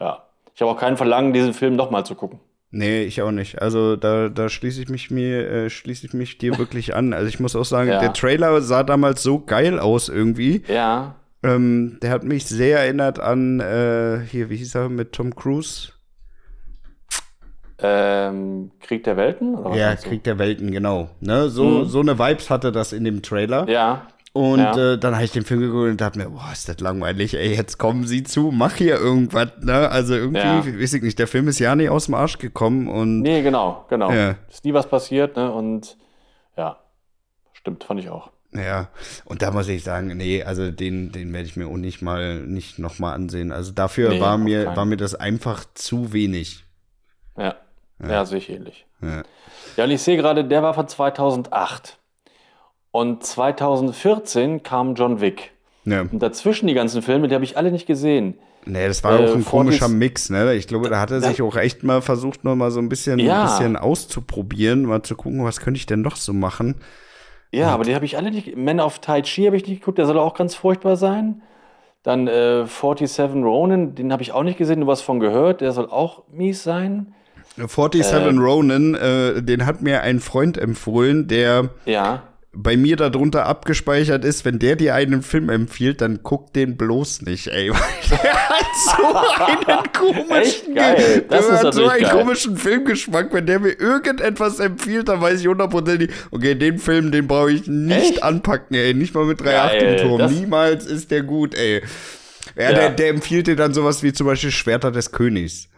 ja. Ich habe auch kein Verlangen, diesen Film nochmal zu gucken. Nee, ich auch nicht. Also da, da schließe ich mich mir, äh, schließe ich mich dir wirklich an. Also ich muss auch sagen, Ja. der Trailer sah damals so geil aus irgendwie. Ja. Ähm, der hat mich sehr erinnert an äh, hier, wie hieß er mit Tom Cruise? Ähm, Krieg der Welten? Ja? Krieg der Welten, genau. Ne, so, so eine Vibes hatte das in dem Trailer. Ja. Und Ja. äh, dann habe ich den Film geguckt und dachte mir, boah, ist das langweilig, ey, jetzt kommen sie zu, mach hier irgendwas, ne? Also irgendwie, Ja. weiß ich nicht, der Film ist ja nicht aus dem Arsch gekommen und Nee, genau, genau. Ja. Ist nie was passiert, ne? Und ja, stimmt, fand ich auch. ja, und da muss ich sagen, nee, also den, den werde ich mir auch nicht mal, nicht nochmal ansehen. Also dafür Nee, war mir, keinen. war mir das einfach zu wenig. Ja, ja. sehe ich ähnlich. Ja. Ja, und ich sehe gerade, der war von 2008. Und 2014 kam John Wick. Ja. Und dazwischen die ganzen Filme, die habe ich alle nicht gesehen. Nee, das war Äh, auch ein komischer Mix, ne? Ich glaube, da hat er sich auch echt mal versucht, noch mal so ein bisschen, Ja. ein bisschen auszuprobieren, mal zu gucken, was könnte ich denn noch so machen. Ja, aber die habe ich alle nicht. Man of Tai Chi habe ich nicht geguckt, der soll auch ganz furchtbar sein. Dann äh, 47 Ronin, den habe ich auch nicht gesehen, nur was von gehört, der soll auch mies sein. 47 Ronin, äh, den hat mir ein Freund empfohlen, der Ja. Bei mir darunter abgespeichert ist, wenn der dir einen Film empfiehlt, dann guck den bloß nicht, ey. Der hat so einen komischen. Das der hat so einen geil. komischen Filmgeschmack. Wenn der mir irgendetwas empfiehlt, dann weiß ich hundertprozentig, okay, den Film, den brauche ich nicht Echt? anpacken, ey. Nicht mal mit 3,8 Geil, im Turm. Niemals ist der gut, ey. Ja, Ja. Der, der empfiehlt dir dann sowas wie zum Beispiel Schwerter des Königs.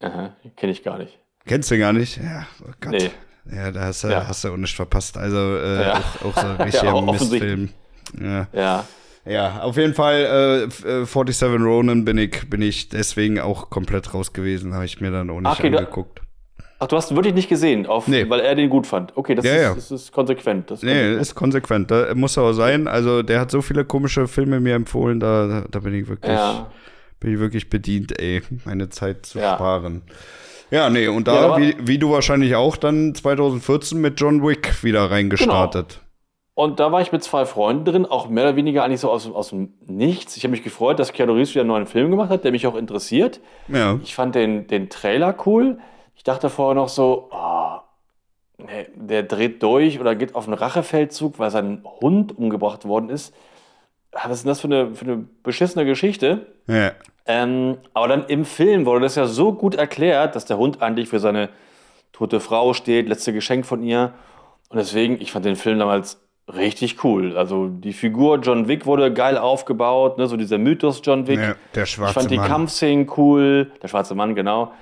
Kenne ich gar nicht. Kennst du gar nicht? Ja, oh Gott. Nee. Ja, da hast du, Ja. hast du auch nicht verpasst. Also äh, Ja. auch, auch so ein richtiger Mistfilm. Ja. Ja. ja, auf jeden Fall äh, f- äh, 47 Ronin bin ich, bin ich deswegen auch komplett raus gewesen. Habe ich mir dann auch nicht Okay, angeguckt. Ach, du hast ihn wirklich nicht gesehen, auf, Nee. weil er den gut fand. Okay, das, Ja, ist, ja. das ist konsequent. Das ist Nee, konsequent. ist konsequent. Da muss er auch sein. Also der hat so viele komische Filme mir empfohlen, da, da bin ich wirklich, Ja. bin ich wirklich bedient, ey, meine Zeit zu sparen. Ja, nee, und Ja, da, aber- wie, wie du wahrscheinlich auch, dann 2014 mit John Wick wieder reingestartet. Und da war ich mit zwei Freunden drin, auch mehr oder weniger eigentlich so aus, aus dem Nichts. Ich habe mich gefreut, dass Keanu Reeves wieder einen neuen Film gemacht hat, der mich auch interessiert. Ja. Ich fand den, den Trailer cool. Ich dachte vorher noch so, oh, nee, der dreht durch oder geht auf einen Rachefeldzug, weil sein Hund umgebracht worden ist. Ah, Was ist denn das für eine, für eine beschissene Geschichte? Ja. Ähm, aber dann im Film wurde das ja so gut erklärt, dass der Hund eigentlich für seine tote Frau steht, letzte Geschenk von ihr. Und deswegen, ich fand den Film damals richtig cool. Also die Figur John Wick wurde geil aufgebaut, ne? so dieser Mythos John Wick. Ja, der schwarze ich fand die Mann. Kampfszenen cool, der schwarze Mann, genau.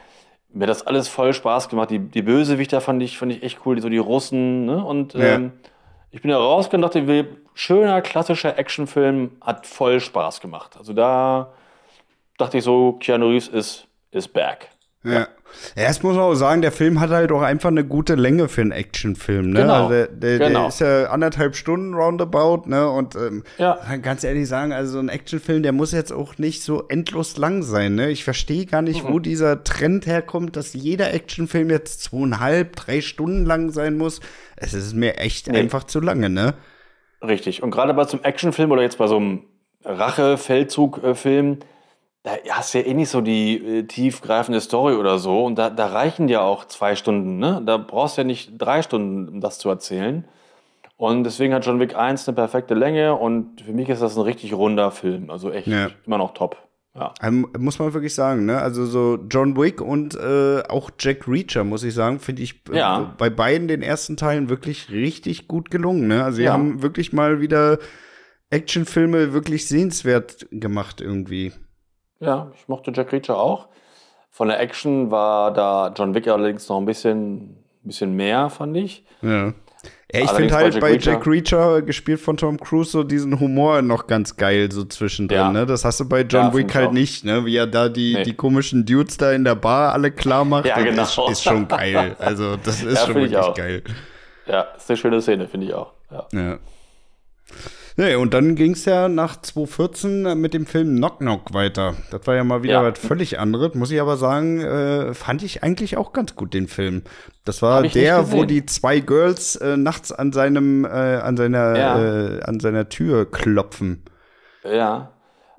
Mir hat das alles voll Spaß gemacht. Die, die Bösewichter fand ich, fand ich echt cool, die, so die Russen. Ne? Und Ja. ähm, ich bin da rausgegangen und dachte, schöner, klassischer Actionfilm, hat voll Spaß gemacht. Also da dachte ich so, Keanu Reeves ist, ist back. Ja. Erst muss man auch sagen, der Film hat halt auch einfach eine gute Länge für einen Actionfilm. Ne? Genau. Also der, der, der Genau. ist ja anderthalb Stunden roundabout, ne? Und ähm, Ja. kann ganz ehrlich sagen, also so ein Actionfilm, der muss jetzt auch nicht so endlos lang sein. Ne? Ich verstehe gar nicht, Mhm. wo dieser Trend herkommt, dass jeder Actionfilm jetzt zweieinhalb, drei Stunden lang sein muss. Es ist mir echt Nee. einfach zu lange, ne? Richtig. Und gerade bei so einem Actionfilm oder jetzt bei so einem Rache-Feldzug-Film, da hast du ja eh nicht so die äh, tiefgreifende Story oder so. Und da, da reichen ja auch zwei Stunden. Ne? Da brauchst du ja nicht drei Stunden, um das zu erzählen. Und deswegen hat John Wick 1 eine perfekte Länge. Und für mich ist das ein richtig runder Film. Also echt Ja. immer noch top. Ja. Ähm, Muss man wirklich sagen, ne? Also so John Wick und äh, auch Jack Reacher, muss ich sagen, finde ich äh, Ja. bei beiden den ersten Teilen wirklich richtig gut gelungen, ne? Also sie Ja. haben wirklich mal wieder Actionfilme wirklich sehenswert gemacht irgendwie. Ja, ich mochte Jack Reacher auch. Von der Action war da John Wick allerdings noch ein bisschen, bisschen mehr, fand ich. Ja. Ja, ich finde halt bei Jack Reacher, gespielt von Tom Cruise, so diesen Humor noch ganz geil so zwischendrin, Ja. ne? Das hast du bei Ja, John find Wick halt auch. nicht, ne? Wie er da die, Nee. die komischen Dudes da in der Bar alle klar macht. Ja, genau. ist, ist schon geil. Also, das ist Ja, schon wirklich geil. Ja, ist eine schöne Szene, finde ich auch. Ja. Nee, und dann ging es ja nach 2014 mit dem Film Knock Knock weiter. Das war ja mal wieder Ja. was völlig anderes. Muss ich aber sagen, äh, fand ich eigentlich auch ganz gut, den Film. Das war der, wo die zwei Girls äh, nachts an seinem, äh, an seiner, Ja. äh, an seiner Tür klopfen. Ja.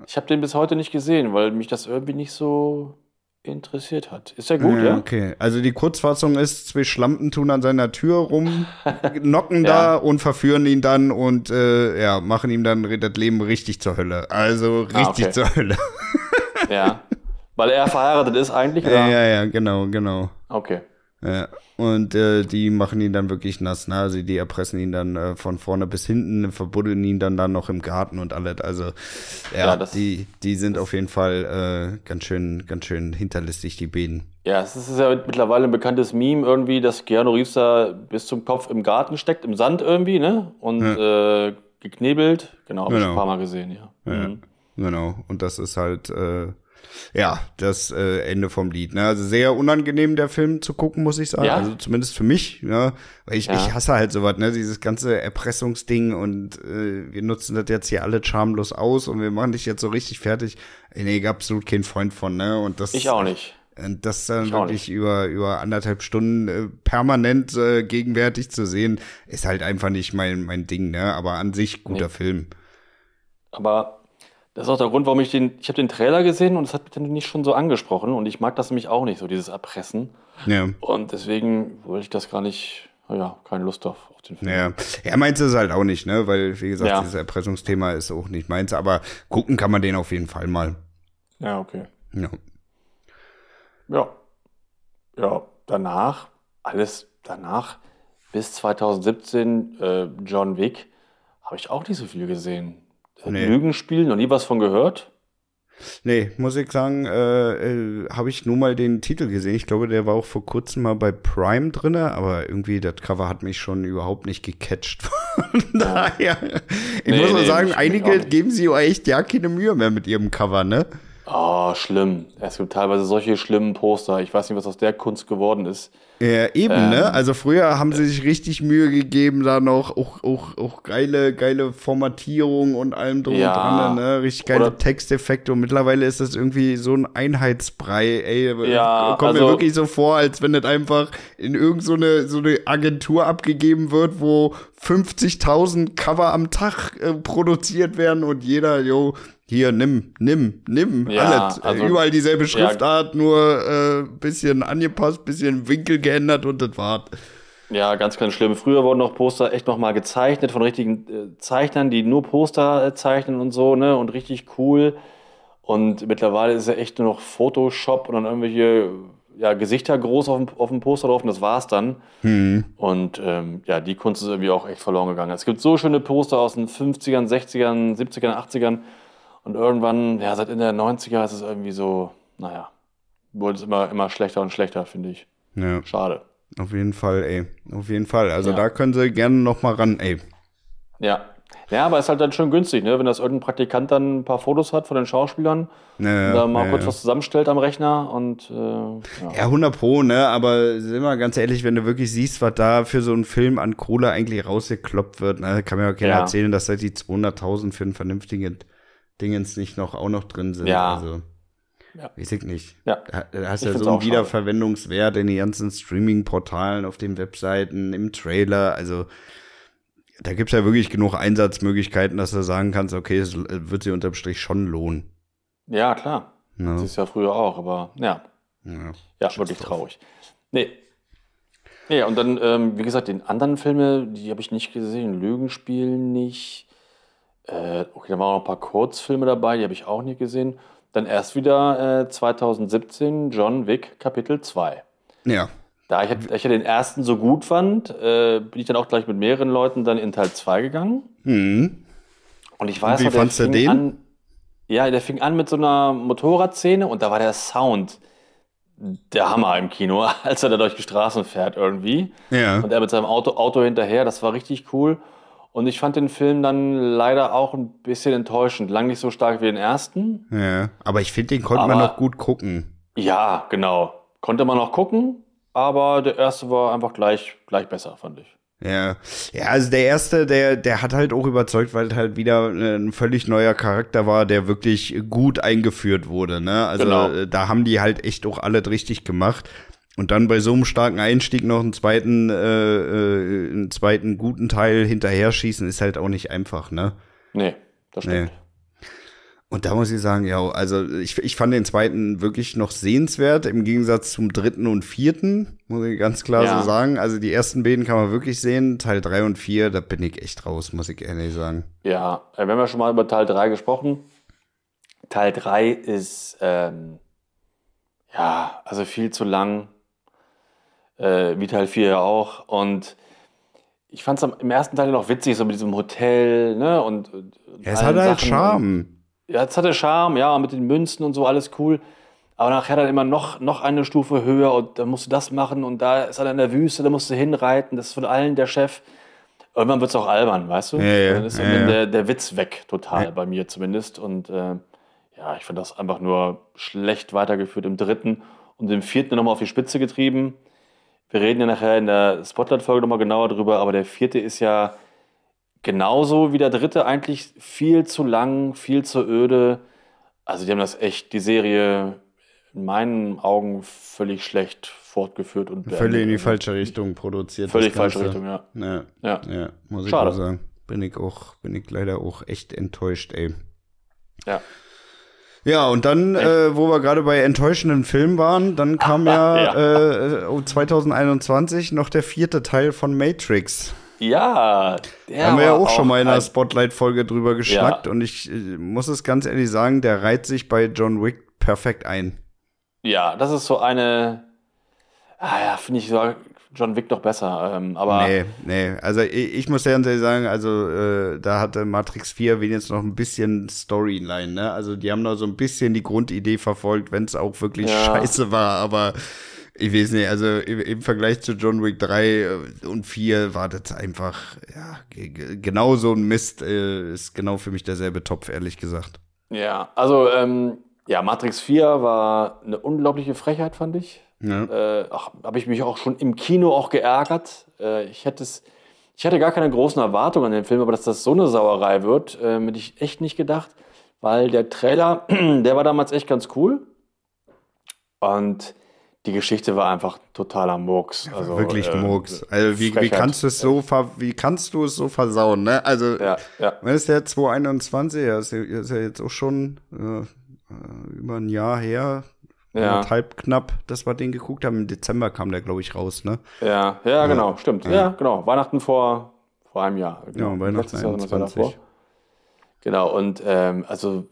Ich habe den bis heute nicht gesehen, weil mich das irgendwie nicht so interessiert hat. Ist ja gut, ja? ja? Okay, also die Kurzfassung ist, zwei Schlampen tun an seiner Tür rum, knocken Ja. da und verführen ihn dann und äh, ja, machen ihm dann das Leben richtig zur Hölle. Also richtig Ah, okay. zur Hölle. Ja. Weil er verheiratet ist eigentlich, Ja, oder? ja, ja, genau, genau. Okay. Ja. Und äh, die machen ihn dann wirklich nass, ne? Also die erpressen ihn dann äh, von vorne bis hinten, verbuddeln ihn dann, dann noch im Garten und alles. Also ja, Ja, das- die, die sind auf jeden Fall äh, ganz schön, ganz schön hinterlistig, die Beden. Ja, es ist ja mittlerweile ein bekanntes Meme irgendwie, dass Keanu Reeves da bis zum Kopf im Garten steckt, im Sand irgendwie, ne? Und äh, geknebelt. Genau, habe ich Genau. ein paar Mal gesehen, ja. Ja, Mhm. genau. Und das ist halt, äh, ja, das äh, Ende vom Lied. Ne? Also sehr unangenehm, der Film zu gucken, muss ich sagen. Ja? Also zumindest für mich, ja. Weil ich, Ja. ich hasse halt sowas, ne? Dieses ganze Erpressungsding und äh, wir nutzen das jetzt hier alle schamlos aus und wir machen dich jetzt so richtig fertig. Nee, absolut kein Freund von, ne? Und das Ich auch nicht. Und das dann Ich wirklich über, über anderthalb Stunden äh, permanent äh, gegenwärtig zu sehen, ist halt einfach nicht mein, mein Ding, ne? Aber an sich guter Nee. Film. Aber das ist auch der Grund, warum ich den, ich habe den Trailer gesehen und es hat mich dann nicht schon so angesprochen und ich mag das nämlich auch nicht, so dieses Erpressen. Ja. Und deswegen wollte ich das gar nicht, naja, keine Lust auf, auf den Film. Ja, ja, meins ist halt auch nicht, ne? Weil, wie gesagt, Ja. dieses Erpressungsthema ist auch nicht meins, aber gucken kann man den auf jeden Fall mal. Ja, okay. Ja. Ja. Ja, danach, alles danach, bis 2017, äh, John Wick, habe ich auch nicht so viel gesehen. Nee. Lügenspiel, noch nie was von gehört. Nee, muss ich sagen, äh, äh, habe ich nur mal den Titel gesehen. Ich glaube, der war auch vor kurzem mal bei Prime drinne, aber irgendwie das Cover hat mich schon überhaupt nicht gecatcht. Von daher, ich Nee, muss mal nee, sagen, einige geben auch echt ja keine Mühe mehr mit ihrem Cover, ne? Oh, schlimm. Es gibt teilweise solche schlimmen Poster. Ich weiß nicht, was aus der Kunst geworden ist. Ja, eben, Ähm, ne? Also früher haben sie sich richtig Mühe gegeben, da noch auch, auch, auch geile, geile Formatierung und allem drum Ja. und dran, ne? Richtig geile Oder- Texteffekte und mittlerweile ist das irgendwie so ein Einheitsbrei, ey. Ja, Kommt mir also- wirklich so vor, als wenn das einfach in irgendeine so eine, so eine Agentur abgegeben wird, wo 50.000 Cover am Tag äh, produziert werden und jeder, jo, hier, nimm, nimm, nimm, Ja, alles. also- Überall dieselbe Schriftart, nur äh, bisschen angepasst, bisschen Winkel geändert und das war's. Ja, ganz, ganz schlimm. Früher wurden noch Poster echt nochmal gezeichnet von richtigen äh, Zeichnern, die nur Poster äh, zeichnen und so, ne? Und richtig cool. Und mittlerweile ist ja echt nur noch Photoshop und dann irgendwelche ja, Gesichter groß auf dem, auf dem Poster drauf und das war's dann. Und ähm, ja, die Kunst ist irgendwie auch echt verloren gegangen. Es gibt so schöne Poster aus den 50ern, 60ern, 70ern, 80ern. Und irgendwann, ja, seit Ende der 90er ist es irgendwie so, naja, wurde es immer, immer schlechter und schlechter, finde ich. Ja, Schade. auf jeden Fall, ey. Auf jeden Fall. Also Ja. da können sie gerne noch mal ran, ey. Ja. Ja, aber ist halt dann schon günstig, ne? Wenn das irgendein Praktikant dann ein paar Fotos hat von den Schauspielern, Ja, da mal ja, kurz ja. was zusammenstellt am Rechner und äh, ja. Ja, 100 Pro, ne? Aber sind wir ganz ehrlich, wenn du wirklich siehst, was da für so einen Film an Kohle eigentlich rausgekloppt wird, ne? Kann mir auch keiner Ja. erzählen, dass da die 200.000 für einen vernünftigen Dingens nicht noch auch noch drin sind. Ja. Also, Ja. weiß ich nicht. Ja. Da, da hast ja so einen. Wiederverwendungswert in den ganzen Streaming-Portalen, auf den Webseiten, im Trailer. Also, da gibt's ja wirklich genug Einsatzmöglichkeiten, dass du sagen kannst, okay, es wird sich unterm Strich schon lohnen. ja, klar. Ne? Das ist ja früher auch, aber ja, Ja. ja, wirklich traurig. Nee. Nee, und dann, ähm, wie gesagt, den anderen Filme, die habe ich nicht gesehen. Lügenspiel nicht. Äh, okay, da waren auch noch ein paar Kurzfilme dabei, die habe ich auch nicht gesehen. Dann erst wieder äh, 2017 John Wick Kapitel 2. ja. Da ich, ich ja den ersten so gut fand, äh, bin ich dann auch gleich mit mehreren Leuten dann in Teil 2 gegangen. Mhm. Und ich weiß wie noch, der fandst du den? An, ja, der fing an mit so einer Motorradszene und da war der Sound der Hammer im Kino, als er da durch die Straßen fährt irgendwie. Ja. Und er mit seinem Auto, Auto hinterher, das war richtig cool. Und ich fand den Film dann leider auch ein bisschen enttäuschend. Lang nicht so stark wie den ersten. Ja, aber ich finde, den konnte man Aber- noch gut gucken. Ja, genau. Konnte man noch gucken, aber der erste war einfach gleich, gleich besser, fand ich. Ja, ja, also der erste, der, der hat halt auch überzeugt, weil es halt wieder ein völlig neuer Charakter war, der wirklich gut eingeführt wurde, ne? Also Genau. äh, da haben die halt echt auch alles richtig gemacht. Und dann bei so einem starken Einstieg noch einen zweiten, äh, äh, einen zweiten guten Teil hinterher schießen, ist halt auch nicht einfach, ne? Nee, das stimmt. Und da muss ich sagen, ja, also ich, ich fand den zweiten wirklich noch sehenswert, im Gegensatz zum dritten und vierten, muss ich ganz klar Ja. so sagen. Also die ersten beiden kann man wirklich sehen. Teil drei und vier, da bin ich echt raus, muss ich ehrlich sagen. Ja, äh, wir haben ja schon mal über Teil 3 gesprochen. Teil 3 ist, ähm, ja, also viel zu lang. Äh, wie Teil 4 ja auch. Und ich fand es im ersten Teil noch witzig, so mit diesem Hotel, ne? Und, und Ja, es hat halt Sachen. Charme. Ja, es hatte Charme, ja, mit den Münzen und so, alles cool. Aber nachher dann immer noch, noch eine Stufe höher und dann musst du das machen und da ist er in der Wüste, da musst du hinreiten, das ist von allen der Chef. Irgendwann wird es auch albern, weißt du? Ja, ja, dann ist ja. Der, der Witz weg, total, bei mir zumindest. Und äh, ja, ich fand das einfach nur schlecht weitergeführt im dritten und im vierten nochmal auf die Spitze getrieben. Wir reden ja nachher in der Spotlight-Folge nochmal genauer drüber, aber der vierte ist ja genauso wie der dritte eigentlich viel zu lang, viel zu öde. Also die haben das echt, die Serie in meinen Augen völlig schlecht fortgeführt und Völlig in die falsche Richtung produziert. Völlig falsche. Richtung, ja. Ja, Ja. ja, muss ich Schade. auch sagen. Bin ich auch, bin ich leider auch echt enttäuscht, ey. Ja. Ja, und dann, äh, wo wir gerade bei enttäuschenden Filmen waren, dann kam ja, Ja. Äh, oh, 2021 noch der vierte Teil von Matrix. Ja, der Da haben wir ja auch schon mal in einer ein- Spotlight-Folge drüber geschnackt Ja. und ich äh, muss es ganz ehrlich sagen, der reiht sich bei John Wick perfekt ein. Ja, das ist so eine. Ah ja, finde ich sogar John Wick noch besser. Ähm, aber Nee, nee. Also ich, ich muss ganz ehrlich sagen, also äh, da hatte Matrix 4 wenigstens noch ein bisschen Storyline, ne? Also die haben noch so ein bisschen die Grundidee verfolgt, wenn es auch wirklich Ja. scheiße war, aber ich weiß nicht, also im, im Vergleich zu John Wick 3 und 4 war das einfach, ja, ge- ge- genau so ein Mist, äh, ist genau für mich derselbe Topf, ehrlich gesagt. ja, also ähm, ja, Matrix 4 war eine unglaubliche Frechheit, fand ich. Ja. Äh, habe ich mich auch schon im Kino auch geärgert. Äh, ich hätte es, ich hatte gar keine großen Erwartungen an den Film, aber dass das so eine Sauerei wird, äh, hätte ich echt nicht gedacht, weil der Trailer, der war damals echt ganz cool und die Geschichte war einfach totaler Murks. Also, Wirklich äh, Murks. Also wie, wie kannst du es so ver wie kannst du es so versauen, ne? Also Ja, ja. Ist der 221? Ja, ist ja, ist ja jetzt auch schon äh, äh, über ein Jahr her. Ja. Anderthalb knapp, dass wir den geguckt haben. Im Dezember kam der, glaube ich, raus, ne? Ja, ja, genau, stimmt. Ja. genau. Weihnachten vor, vor einem Jahr. Genau. Ja, Weihnachten Letztes Jahr, das Jahr 21. davor. Genau, und ähm, also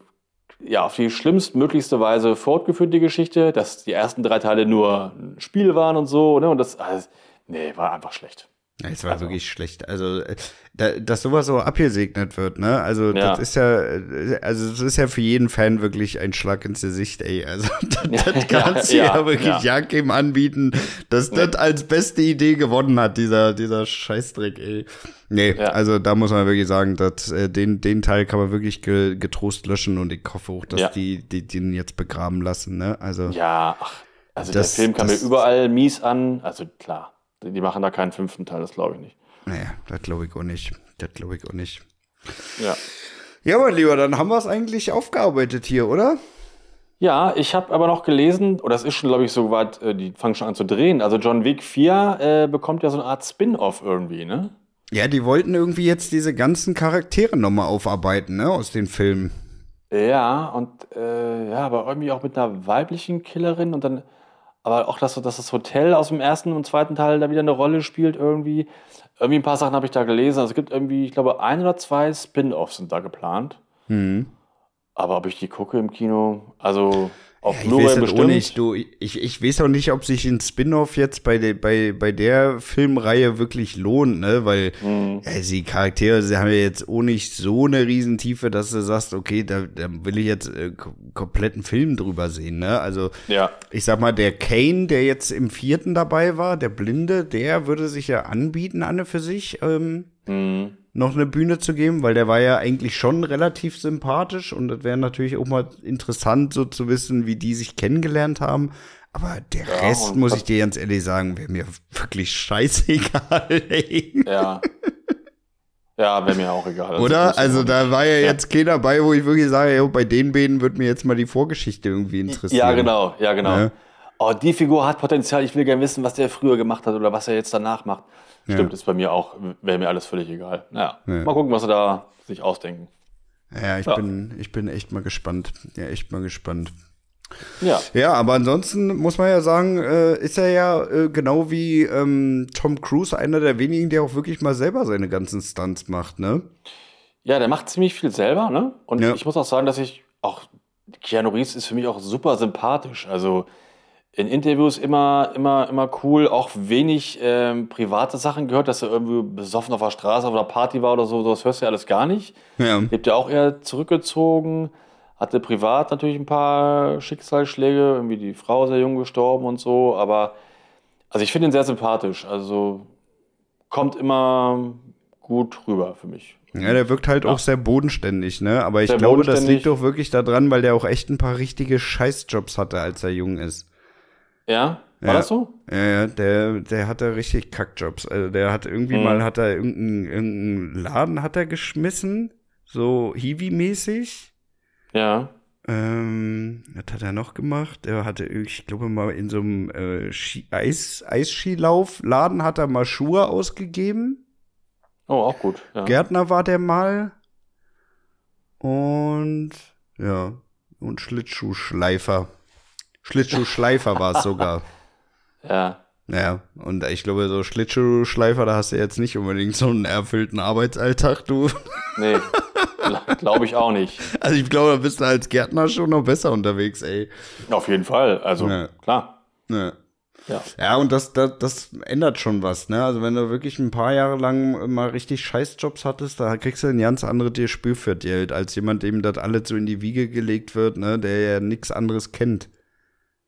ja, auf die schlimmstmöglichste Weise fortgeführt die Geschichte, dass die ersten drei Teile nur ein Spiel waren und so, ne? Und das, alles, nee, war einfach schlecht. Ja, es war Also- wirklich schlecht. Also, äh, da, dass sowas so abgesegnet wird, ne? Also, Ja. das ist ja, also, das ist ja für jeden Fan wirklich ein Schlag ins Gesicht, ey. Also, das, das kannst du ja, ja, wirklich ja. ja. keinem anbieten, dass das als beste Idee gewonnen hat, dieser, dieser Scheißdreck, ey. Nee, Ja. also, da muss man wirklich sagen, dass, äh, den, den Teil kann man wirklich ge, getrost löschen und ich hoffe auch, dass die, die den jetzt begraben lassen, ne? Also, Ja, ach, also Das- der Film kam mir überall mies an. Also klar, die machen da keinen fünften Teil, das glaube ich nicht. Naja, das glaube ich auch nicht. Das glaube ich auch nicht. Ja. Ja, mein Lieber, dann haben wir es eigentlich aufgearbeitet hier, oder? Ja, ich habe aber noch gelesen, oder es ist schon, glaube ich, so weit, äh, die fangen schon an zu drehen. Also John Wick 4 äh, bekommt ja so eine Art Spin-off irgendwie, ne? Ja, die wollten irgendwie jetzt diese ganzen Charaktere nochmal aufarbeiten, ne, aus den Filmen. Ja, und äh, ja, aber irgendwie auch mit einer weiblichen Killerin und dann, aber auch, dass, dass das Hotel aus dem ersten und zweiten Teil da wieder eine Rolle spielt irgendwie. Irgendwie ein paar Sachen habe ich da gelesen. Also es gibt irgendwie, ich glaube, ein oder zwei Spin-offs sind da geplant. Hm. Aber ob ich die gucke im Kino, also auf Ich weiß Blu-ray auch bestimmt. nicht, du, ich, ich weiß auch nicht, ob sich ein Spin-off jetzt bei, der bei, bei der Filmreihe wirklich lohnt, ne, weil Hm. ja, die Charaktere, sie haben ja jetzt auch nicht so eine Riesentiefe, dass du sagst, okay, da, da will ich jetzt äh, ko- kompletten Film drüber sehen, ne, also Ja, ich sag mal, der Kane, der jetzt im vierten dabei war, der Blinde, der würde sich ja anbieten, Anne für sich, ähm, hm. Noch eine Bühne zu geben, weil der war ja eigentlich schon relativ sympathisch und das wäre natürlich auch mal interessant, so zu wissen, wie die sich kennengelernt haben. Aber der Ja, Rest, muss ich dir ganz ehrlich sagen, wäre mir wirklich scheißegal, ey. ja. ja, wäre mir auch egal. Das Oder? Also da war ja jetzt keiner dabei, wo ich wirklich sage, jo, bei den beiden wird mir jetzt mal die Vorgeschichte irgendwie interessieren. Ja, genau, ja, genau. Ja. Oh, die Figur hat Potenzial. Ich will gerne wissen, was der früher gemacht hat oder was er jetzt danach macht. Ja. Stimmt, ist bei mir auch, wäre mir alles völlig egal. Naja, Ja. mal gucken, was sie da sich ausdenken. Ja, ich, Ja. Bin, ich bin echt mal gespannt. Ja, echt mal gespannt. Ja. Ja, aber ansonsten muss man ja sagen, äh, ist er ja äh, genau wie ähm, Tom Cruise einer der wenigen, der auch wirklich mal selber seine ganzen Stunts macht, ne? Ja, der macht ziemlich viel selber, ne? Und ich muss auch sagen, dass ich auch, Keanu Reeves ist für mich auch super sympathisch. Also in Interviews immer, immer, immer cool, auch wenig ähm, private Sachen gehört, dass er irgendwie besoffen auf der Straße auf einer Party war oder so, das hörst du ja alles gar nicht. Ja. Lebt ja auch eher zurückgezogen, hatte privat natürlich ein paar Schicksalsschläge, irgendwie die Frau sehr jung gestorben und so, aber also ich finde ihn sehr sympathisch, also kommt immer gut rüber für mich. Ja, der wirkt halt auch sehr bodenständig, ne? Aber ich Sehr glaube, das liegt doch wirklich daran, weil der auch echt ein paar richtige Scheißjobs hatte, als er jung ist. Ja? War Ja. das so? Ja, ja, der, der hatte richtig Kackjobs. Also der hat irgendwie Mhm. mal, hat er irgendeinen irgendeinen Laden hat er geschmissen, so Hiwi-mäßig. Ja. Ähm, was hat er noch gemacht? Er hatte, ich glaube mal, in so einem äh, Ski Eis Eisskilauf-Laden hat er mal Schuhe ausgegeben. Oh, auch gut. Ja. Gärtner war der mal. Und ja, und Schlittschuhschleifer. Schlittschuhschleifer war es sogar. ja. Ja, und ich glaube, so Schlittschuhschleifer, da hast du jetzt nicht unbedingt so einen erfüllten Arbeitsalltag, du. Nee, glaube ich auch nicht. Also ich glaube, da bist du als Gärtner schon noch besser unterwegs, ey. Auf jeden Fall. Also, Ja. klar. Ja. Ja. Ja, und das, das, das ändert schon was, ne? Also wenn du wirklich ein paar Jahre lang mal richtig Scheißjobs hattest, da kriegst du ein ganz anderes Gespür für Geld, als jemand, dem das alles so in die Wiege gelegt wird, ne? Der ja nichts anderes kennt.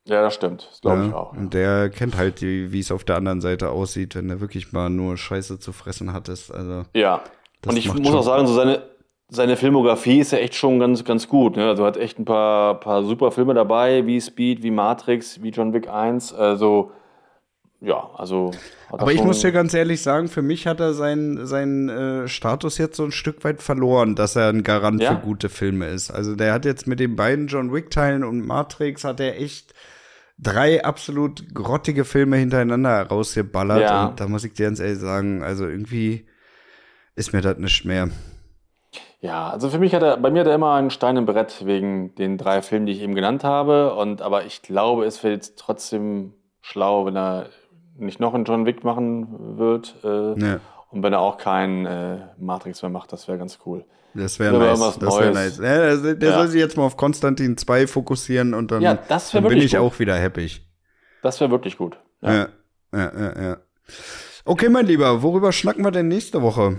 Ja, das stimmt. Das glaube ne? ich auch. Ja. Und der kennt halt, wie es auf der anderen Seite aussieht, wenn du wirklich mal nur Scheiße zu fressen hattest. Also, Ja. Und ich muss auch sagen, so seine, seine Filmografie ist ja echt schon ganz, ganz gut. Ne? Also hat echt ein paar, paar super Filme dabei, wie Speed, wie Matrix, wie John Wick 1. Also, ja, also. er Aber ich muss dir ganz ehrlich sagen, für mich hat er seinen seinen äh, Status jetzt so ein Stück weit verloren, dass er ein Garant Ja? für gute Filme ist. Also der hat jetzt mit den beiden John Wick-Teilen und Matrix hat er echt drei absolut grottige Filme hintereinander rausgeballert. Ja. Und da muss ich dir ganz ehrlich sagen, also irgendwie ist mir das nicht mehr. Ja, also für mich hat er, bei mir hat er immer einen Stein im Brett wegen den drei Filmen, die ich eben genannt habe. Und aber ich glaube, es wäre jetzt trotzdem schlau, wenn er nicht noch einen John Wick machen wird. Äh, Ja. Und wenn er auch keinen äh, Matrix mehr macht, das wäre ganz cool. Das wäre nice. Das wäre nice. Ja, der der Ja. soll sich jetzt mal auf Konstantin 2 fokussieren und dann, Ja, dann bin ich gut. auch wieder happy. Das wäre wirklich gut. Ja. Ja. Ja, ja, ja. Okay, mein Lieber, worüber schnacken wir denn nächste Woche?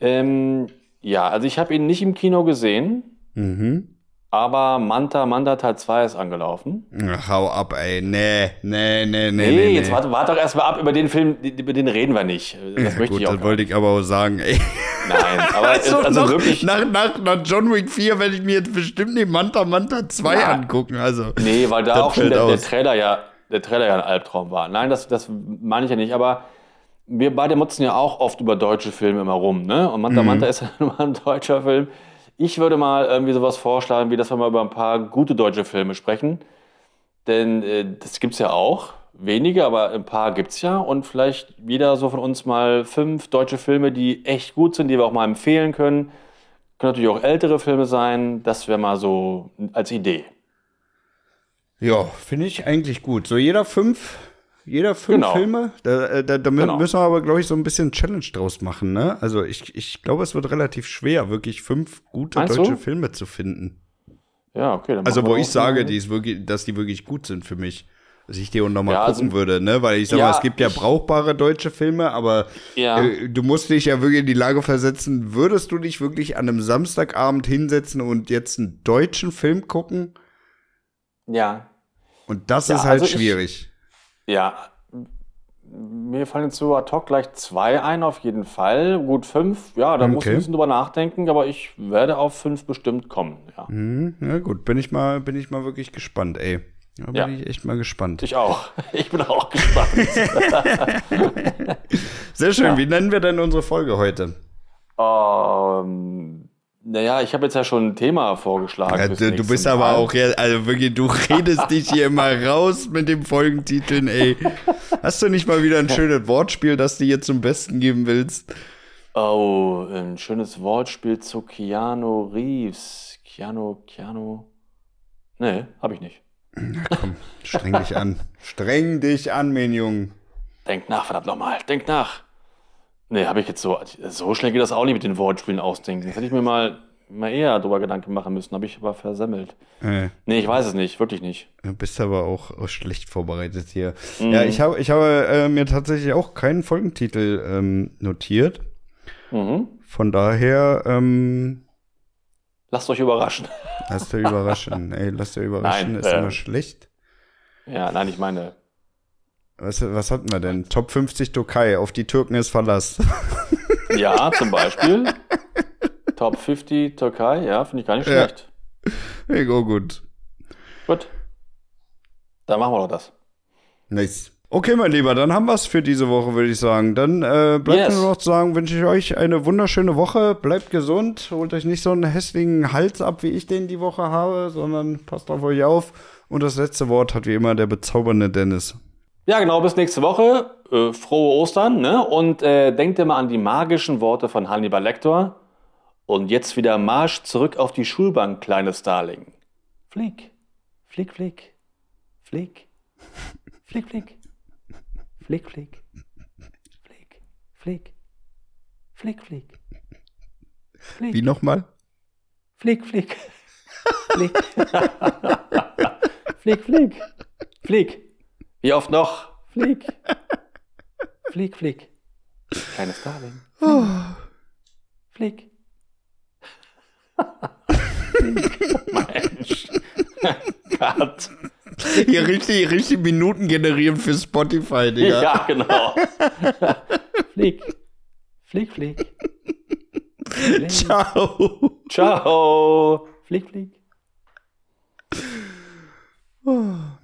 Ähm, ja, also ich habe ihn nicht im Kino gesehen, Mhm. Aber Manta Manta Teil 2 ist angelaufen. Ach, hau ab, ey. Nee, nee, nee, nee, Nee, nee. jetzt warte, warte doch erstmal ab, über den Film, über den reden wir nicht. Das ja, möchte gut, ich auch das wollte ich aber auch sagen, ey. Nein, aber Also, also noch, wirklich. nach, nach, nach John Wick 4 werde ich mir jetzt bestimmt den Manta Manta 2 Na, angucken. Also, Nee, weil da auch schon der, der. Trailer ja, der Trailer ja ein Albtraum war. Nein, das, das meine ich ja nicht, aber wir beide motzen ja auch oft über deutsche Filme immer rum, ne? Und Manta Mhm. Manta ist ja nun mal ein deutscher Film. Ich würde mal irgendwie sowas vorschlagen, wie dass wir mal über ein paar gute deutsche Filme sprechen. Denn äh, das gibt's ja auch. Wenige, aber ein paar gibt's ja. Und vielleicht jeder so von uns mal fünf deutsche Filme, die echt gut sind, die wir auch mal empfehlen können. Können natürlich auch ältere Filme sein. Das wäre mal so als Idee. ja, finde ich eigentlich gut. So jeder fünf, jeder fünf Genau. Filme. Da, äh, da, da Genau. müssen wir aber, glaube ich, so ein bisschen Challenge draus machen, ne? Also ich, ich glaube, es wird relativ schwer, wirklich fünf gute Meinst deutsche du? Filme zu finden. Ja, okay. Dann Also wo ich sage, die ist wirklich, dass die wirklich gut sind für mich. Dass ich die auch noch mal Ja, also- gucken würde, ne? Weil ich sag Ja, mal, es gibt ja ich- brauchbare deutsche Filme, aber Ja. äh, du musst dich ja wirklich in die Lage versetzen, würdest du dich wirklich an einem Samstagabend hinsetzen und jetzt einen deutschen Film gucken? Ja. Und das ist halt also ich- schwierig. Ja. Mir fallen jetzt so ad hoc gleich zwei ein, auf jeden Fall. Gut, fünf. Ja, da muss ich Okay. ein bisschen drüber nachdenken, aber ich werde auf fünf bestimmt kommen. Ja. Hm, ja gut, bin ich mal, bin ich mal wirklich gespannt, ey. Da bin Ja. ich echt mal gespannt. Ich auch. Ich bin auch gespannt. Sehr schön. Ja. Wie nennen wir denn unsere Folge heute? ähm, naja, ich habe jetzt ja schon ein Thema vorgeschlagen. Ja, du, du bist aber Mal. auch, also wirklich, du redest dich hier immer raus mit dem Folgentiteln, ey. Hast du nicht mal wieder ein schönes Wortspiel, das du hier zum Besten geben willst? Oh, ein schönes Wortspiel zu Keanu Reeves. Keanu, Keanu. Nee, habe ich nicht. Komm, streng dich an. Streng dich an, mein Junge. Denk nach, verdammt nochmal. Denk nach. Nee, habe ich jetzt so. So schnell geht das auch nicht mit den Wortspielen ausdenken. Das hätte ich mir mal, mal eher drüber Gedanken machen müssen. Habe ich aber versemmelt. Äh, Nee, ich weiß es nicht. Wirklich nicht. du bist aber auch, schlecht vorbereitet hier. Mhm. Ja, ich habe ich habe äh, mir tatsächlich auch keinen Folgentitel ähm, notiert. Mhm. Von daher, ähm, Lasst euch überraschen. lass dir überraschen. Ey, lass dir überraschen, Nein, ist äh, immer schlecht. Ja, nein, ich meine. Was, was hatten wir denn? Top 50 Türkei, auf die Türken ist Verlass. Ja, zum Beispiel. Top 50 Türkei, ja, finde ich gar nicht Ja. schlecht. Mega gut. Gut. Dann machen wir doch das. Nice. Okay, mein Lieber, dann haben wir es für diese Woche, würde ich sagen. Dann äh, bleibt Yes. mir nur noch zu sagen, wünsche ich euch eine wunderschöne Woche. Bleibt gesund, holt euch nicht so einen hässlichen Hals ab, wie ich den die Woche habe, sondern passt auf euch auf. Und das letzte Wort hat wie immer der bezaubernde Dennis. Ja, genau, bis nächste Woche. Äh, frohe Ostern, ne? Und äh, denkt immer an die magischen Worte von Hannibal Lecter. Und jetzt wieder Marsch zurück auf die Schulbank, kleines Darling. Flieg, flieg, flieg, flieg, flieg, flieg, flieg, flieg, flieg, flieg, flieg, flieg, flieg. Wie nochmal? Flieg, flieg. Flieg. flieg, flieg. Flieg. Wie oft noch? Flieg. Flieg, flieg. Kleines Darling. Flieg. flieg. Mensch. Gott. Hier richtig, richtig Minuten generieren für Spotify, Digga. Ja, genau. flieg. Flieg, flieg. flieg. Ciao. Ciao. Flieg, flieg. Oh.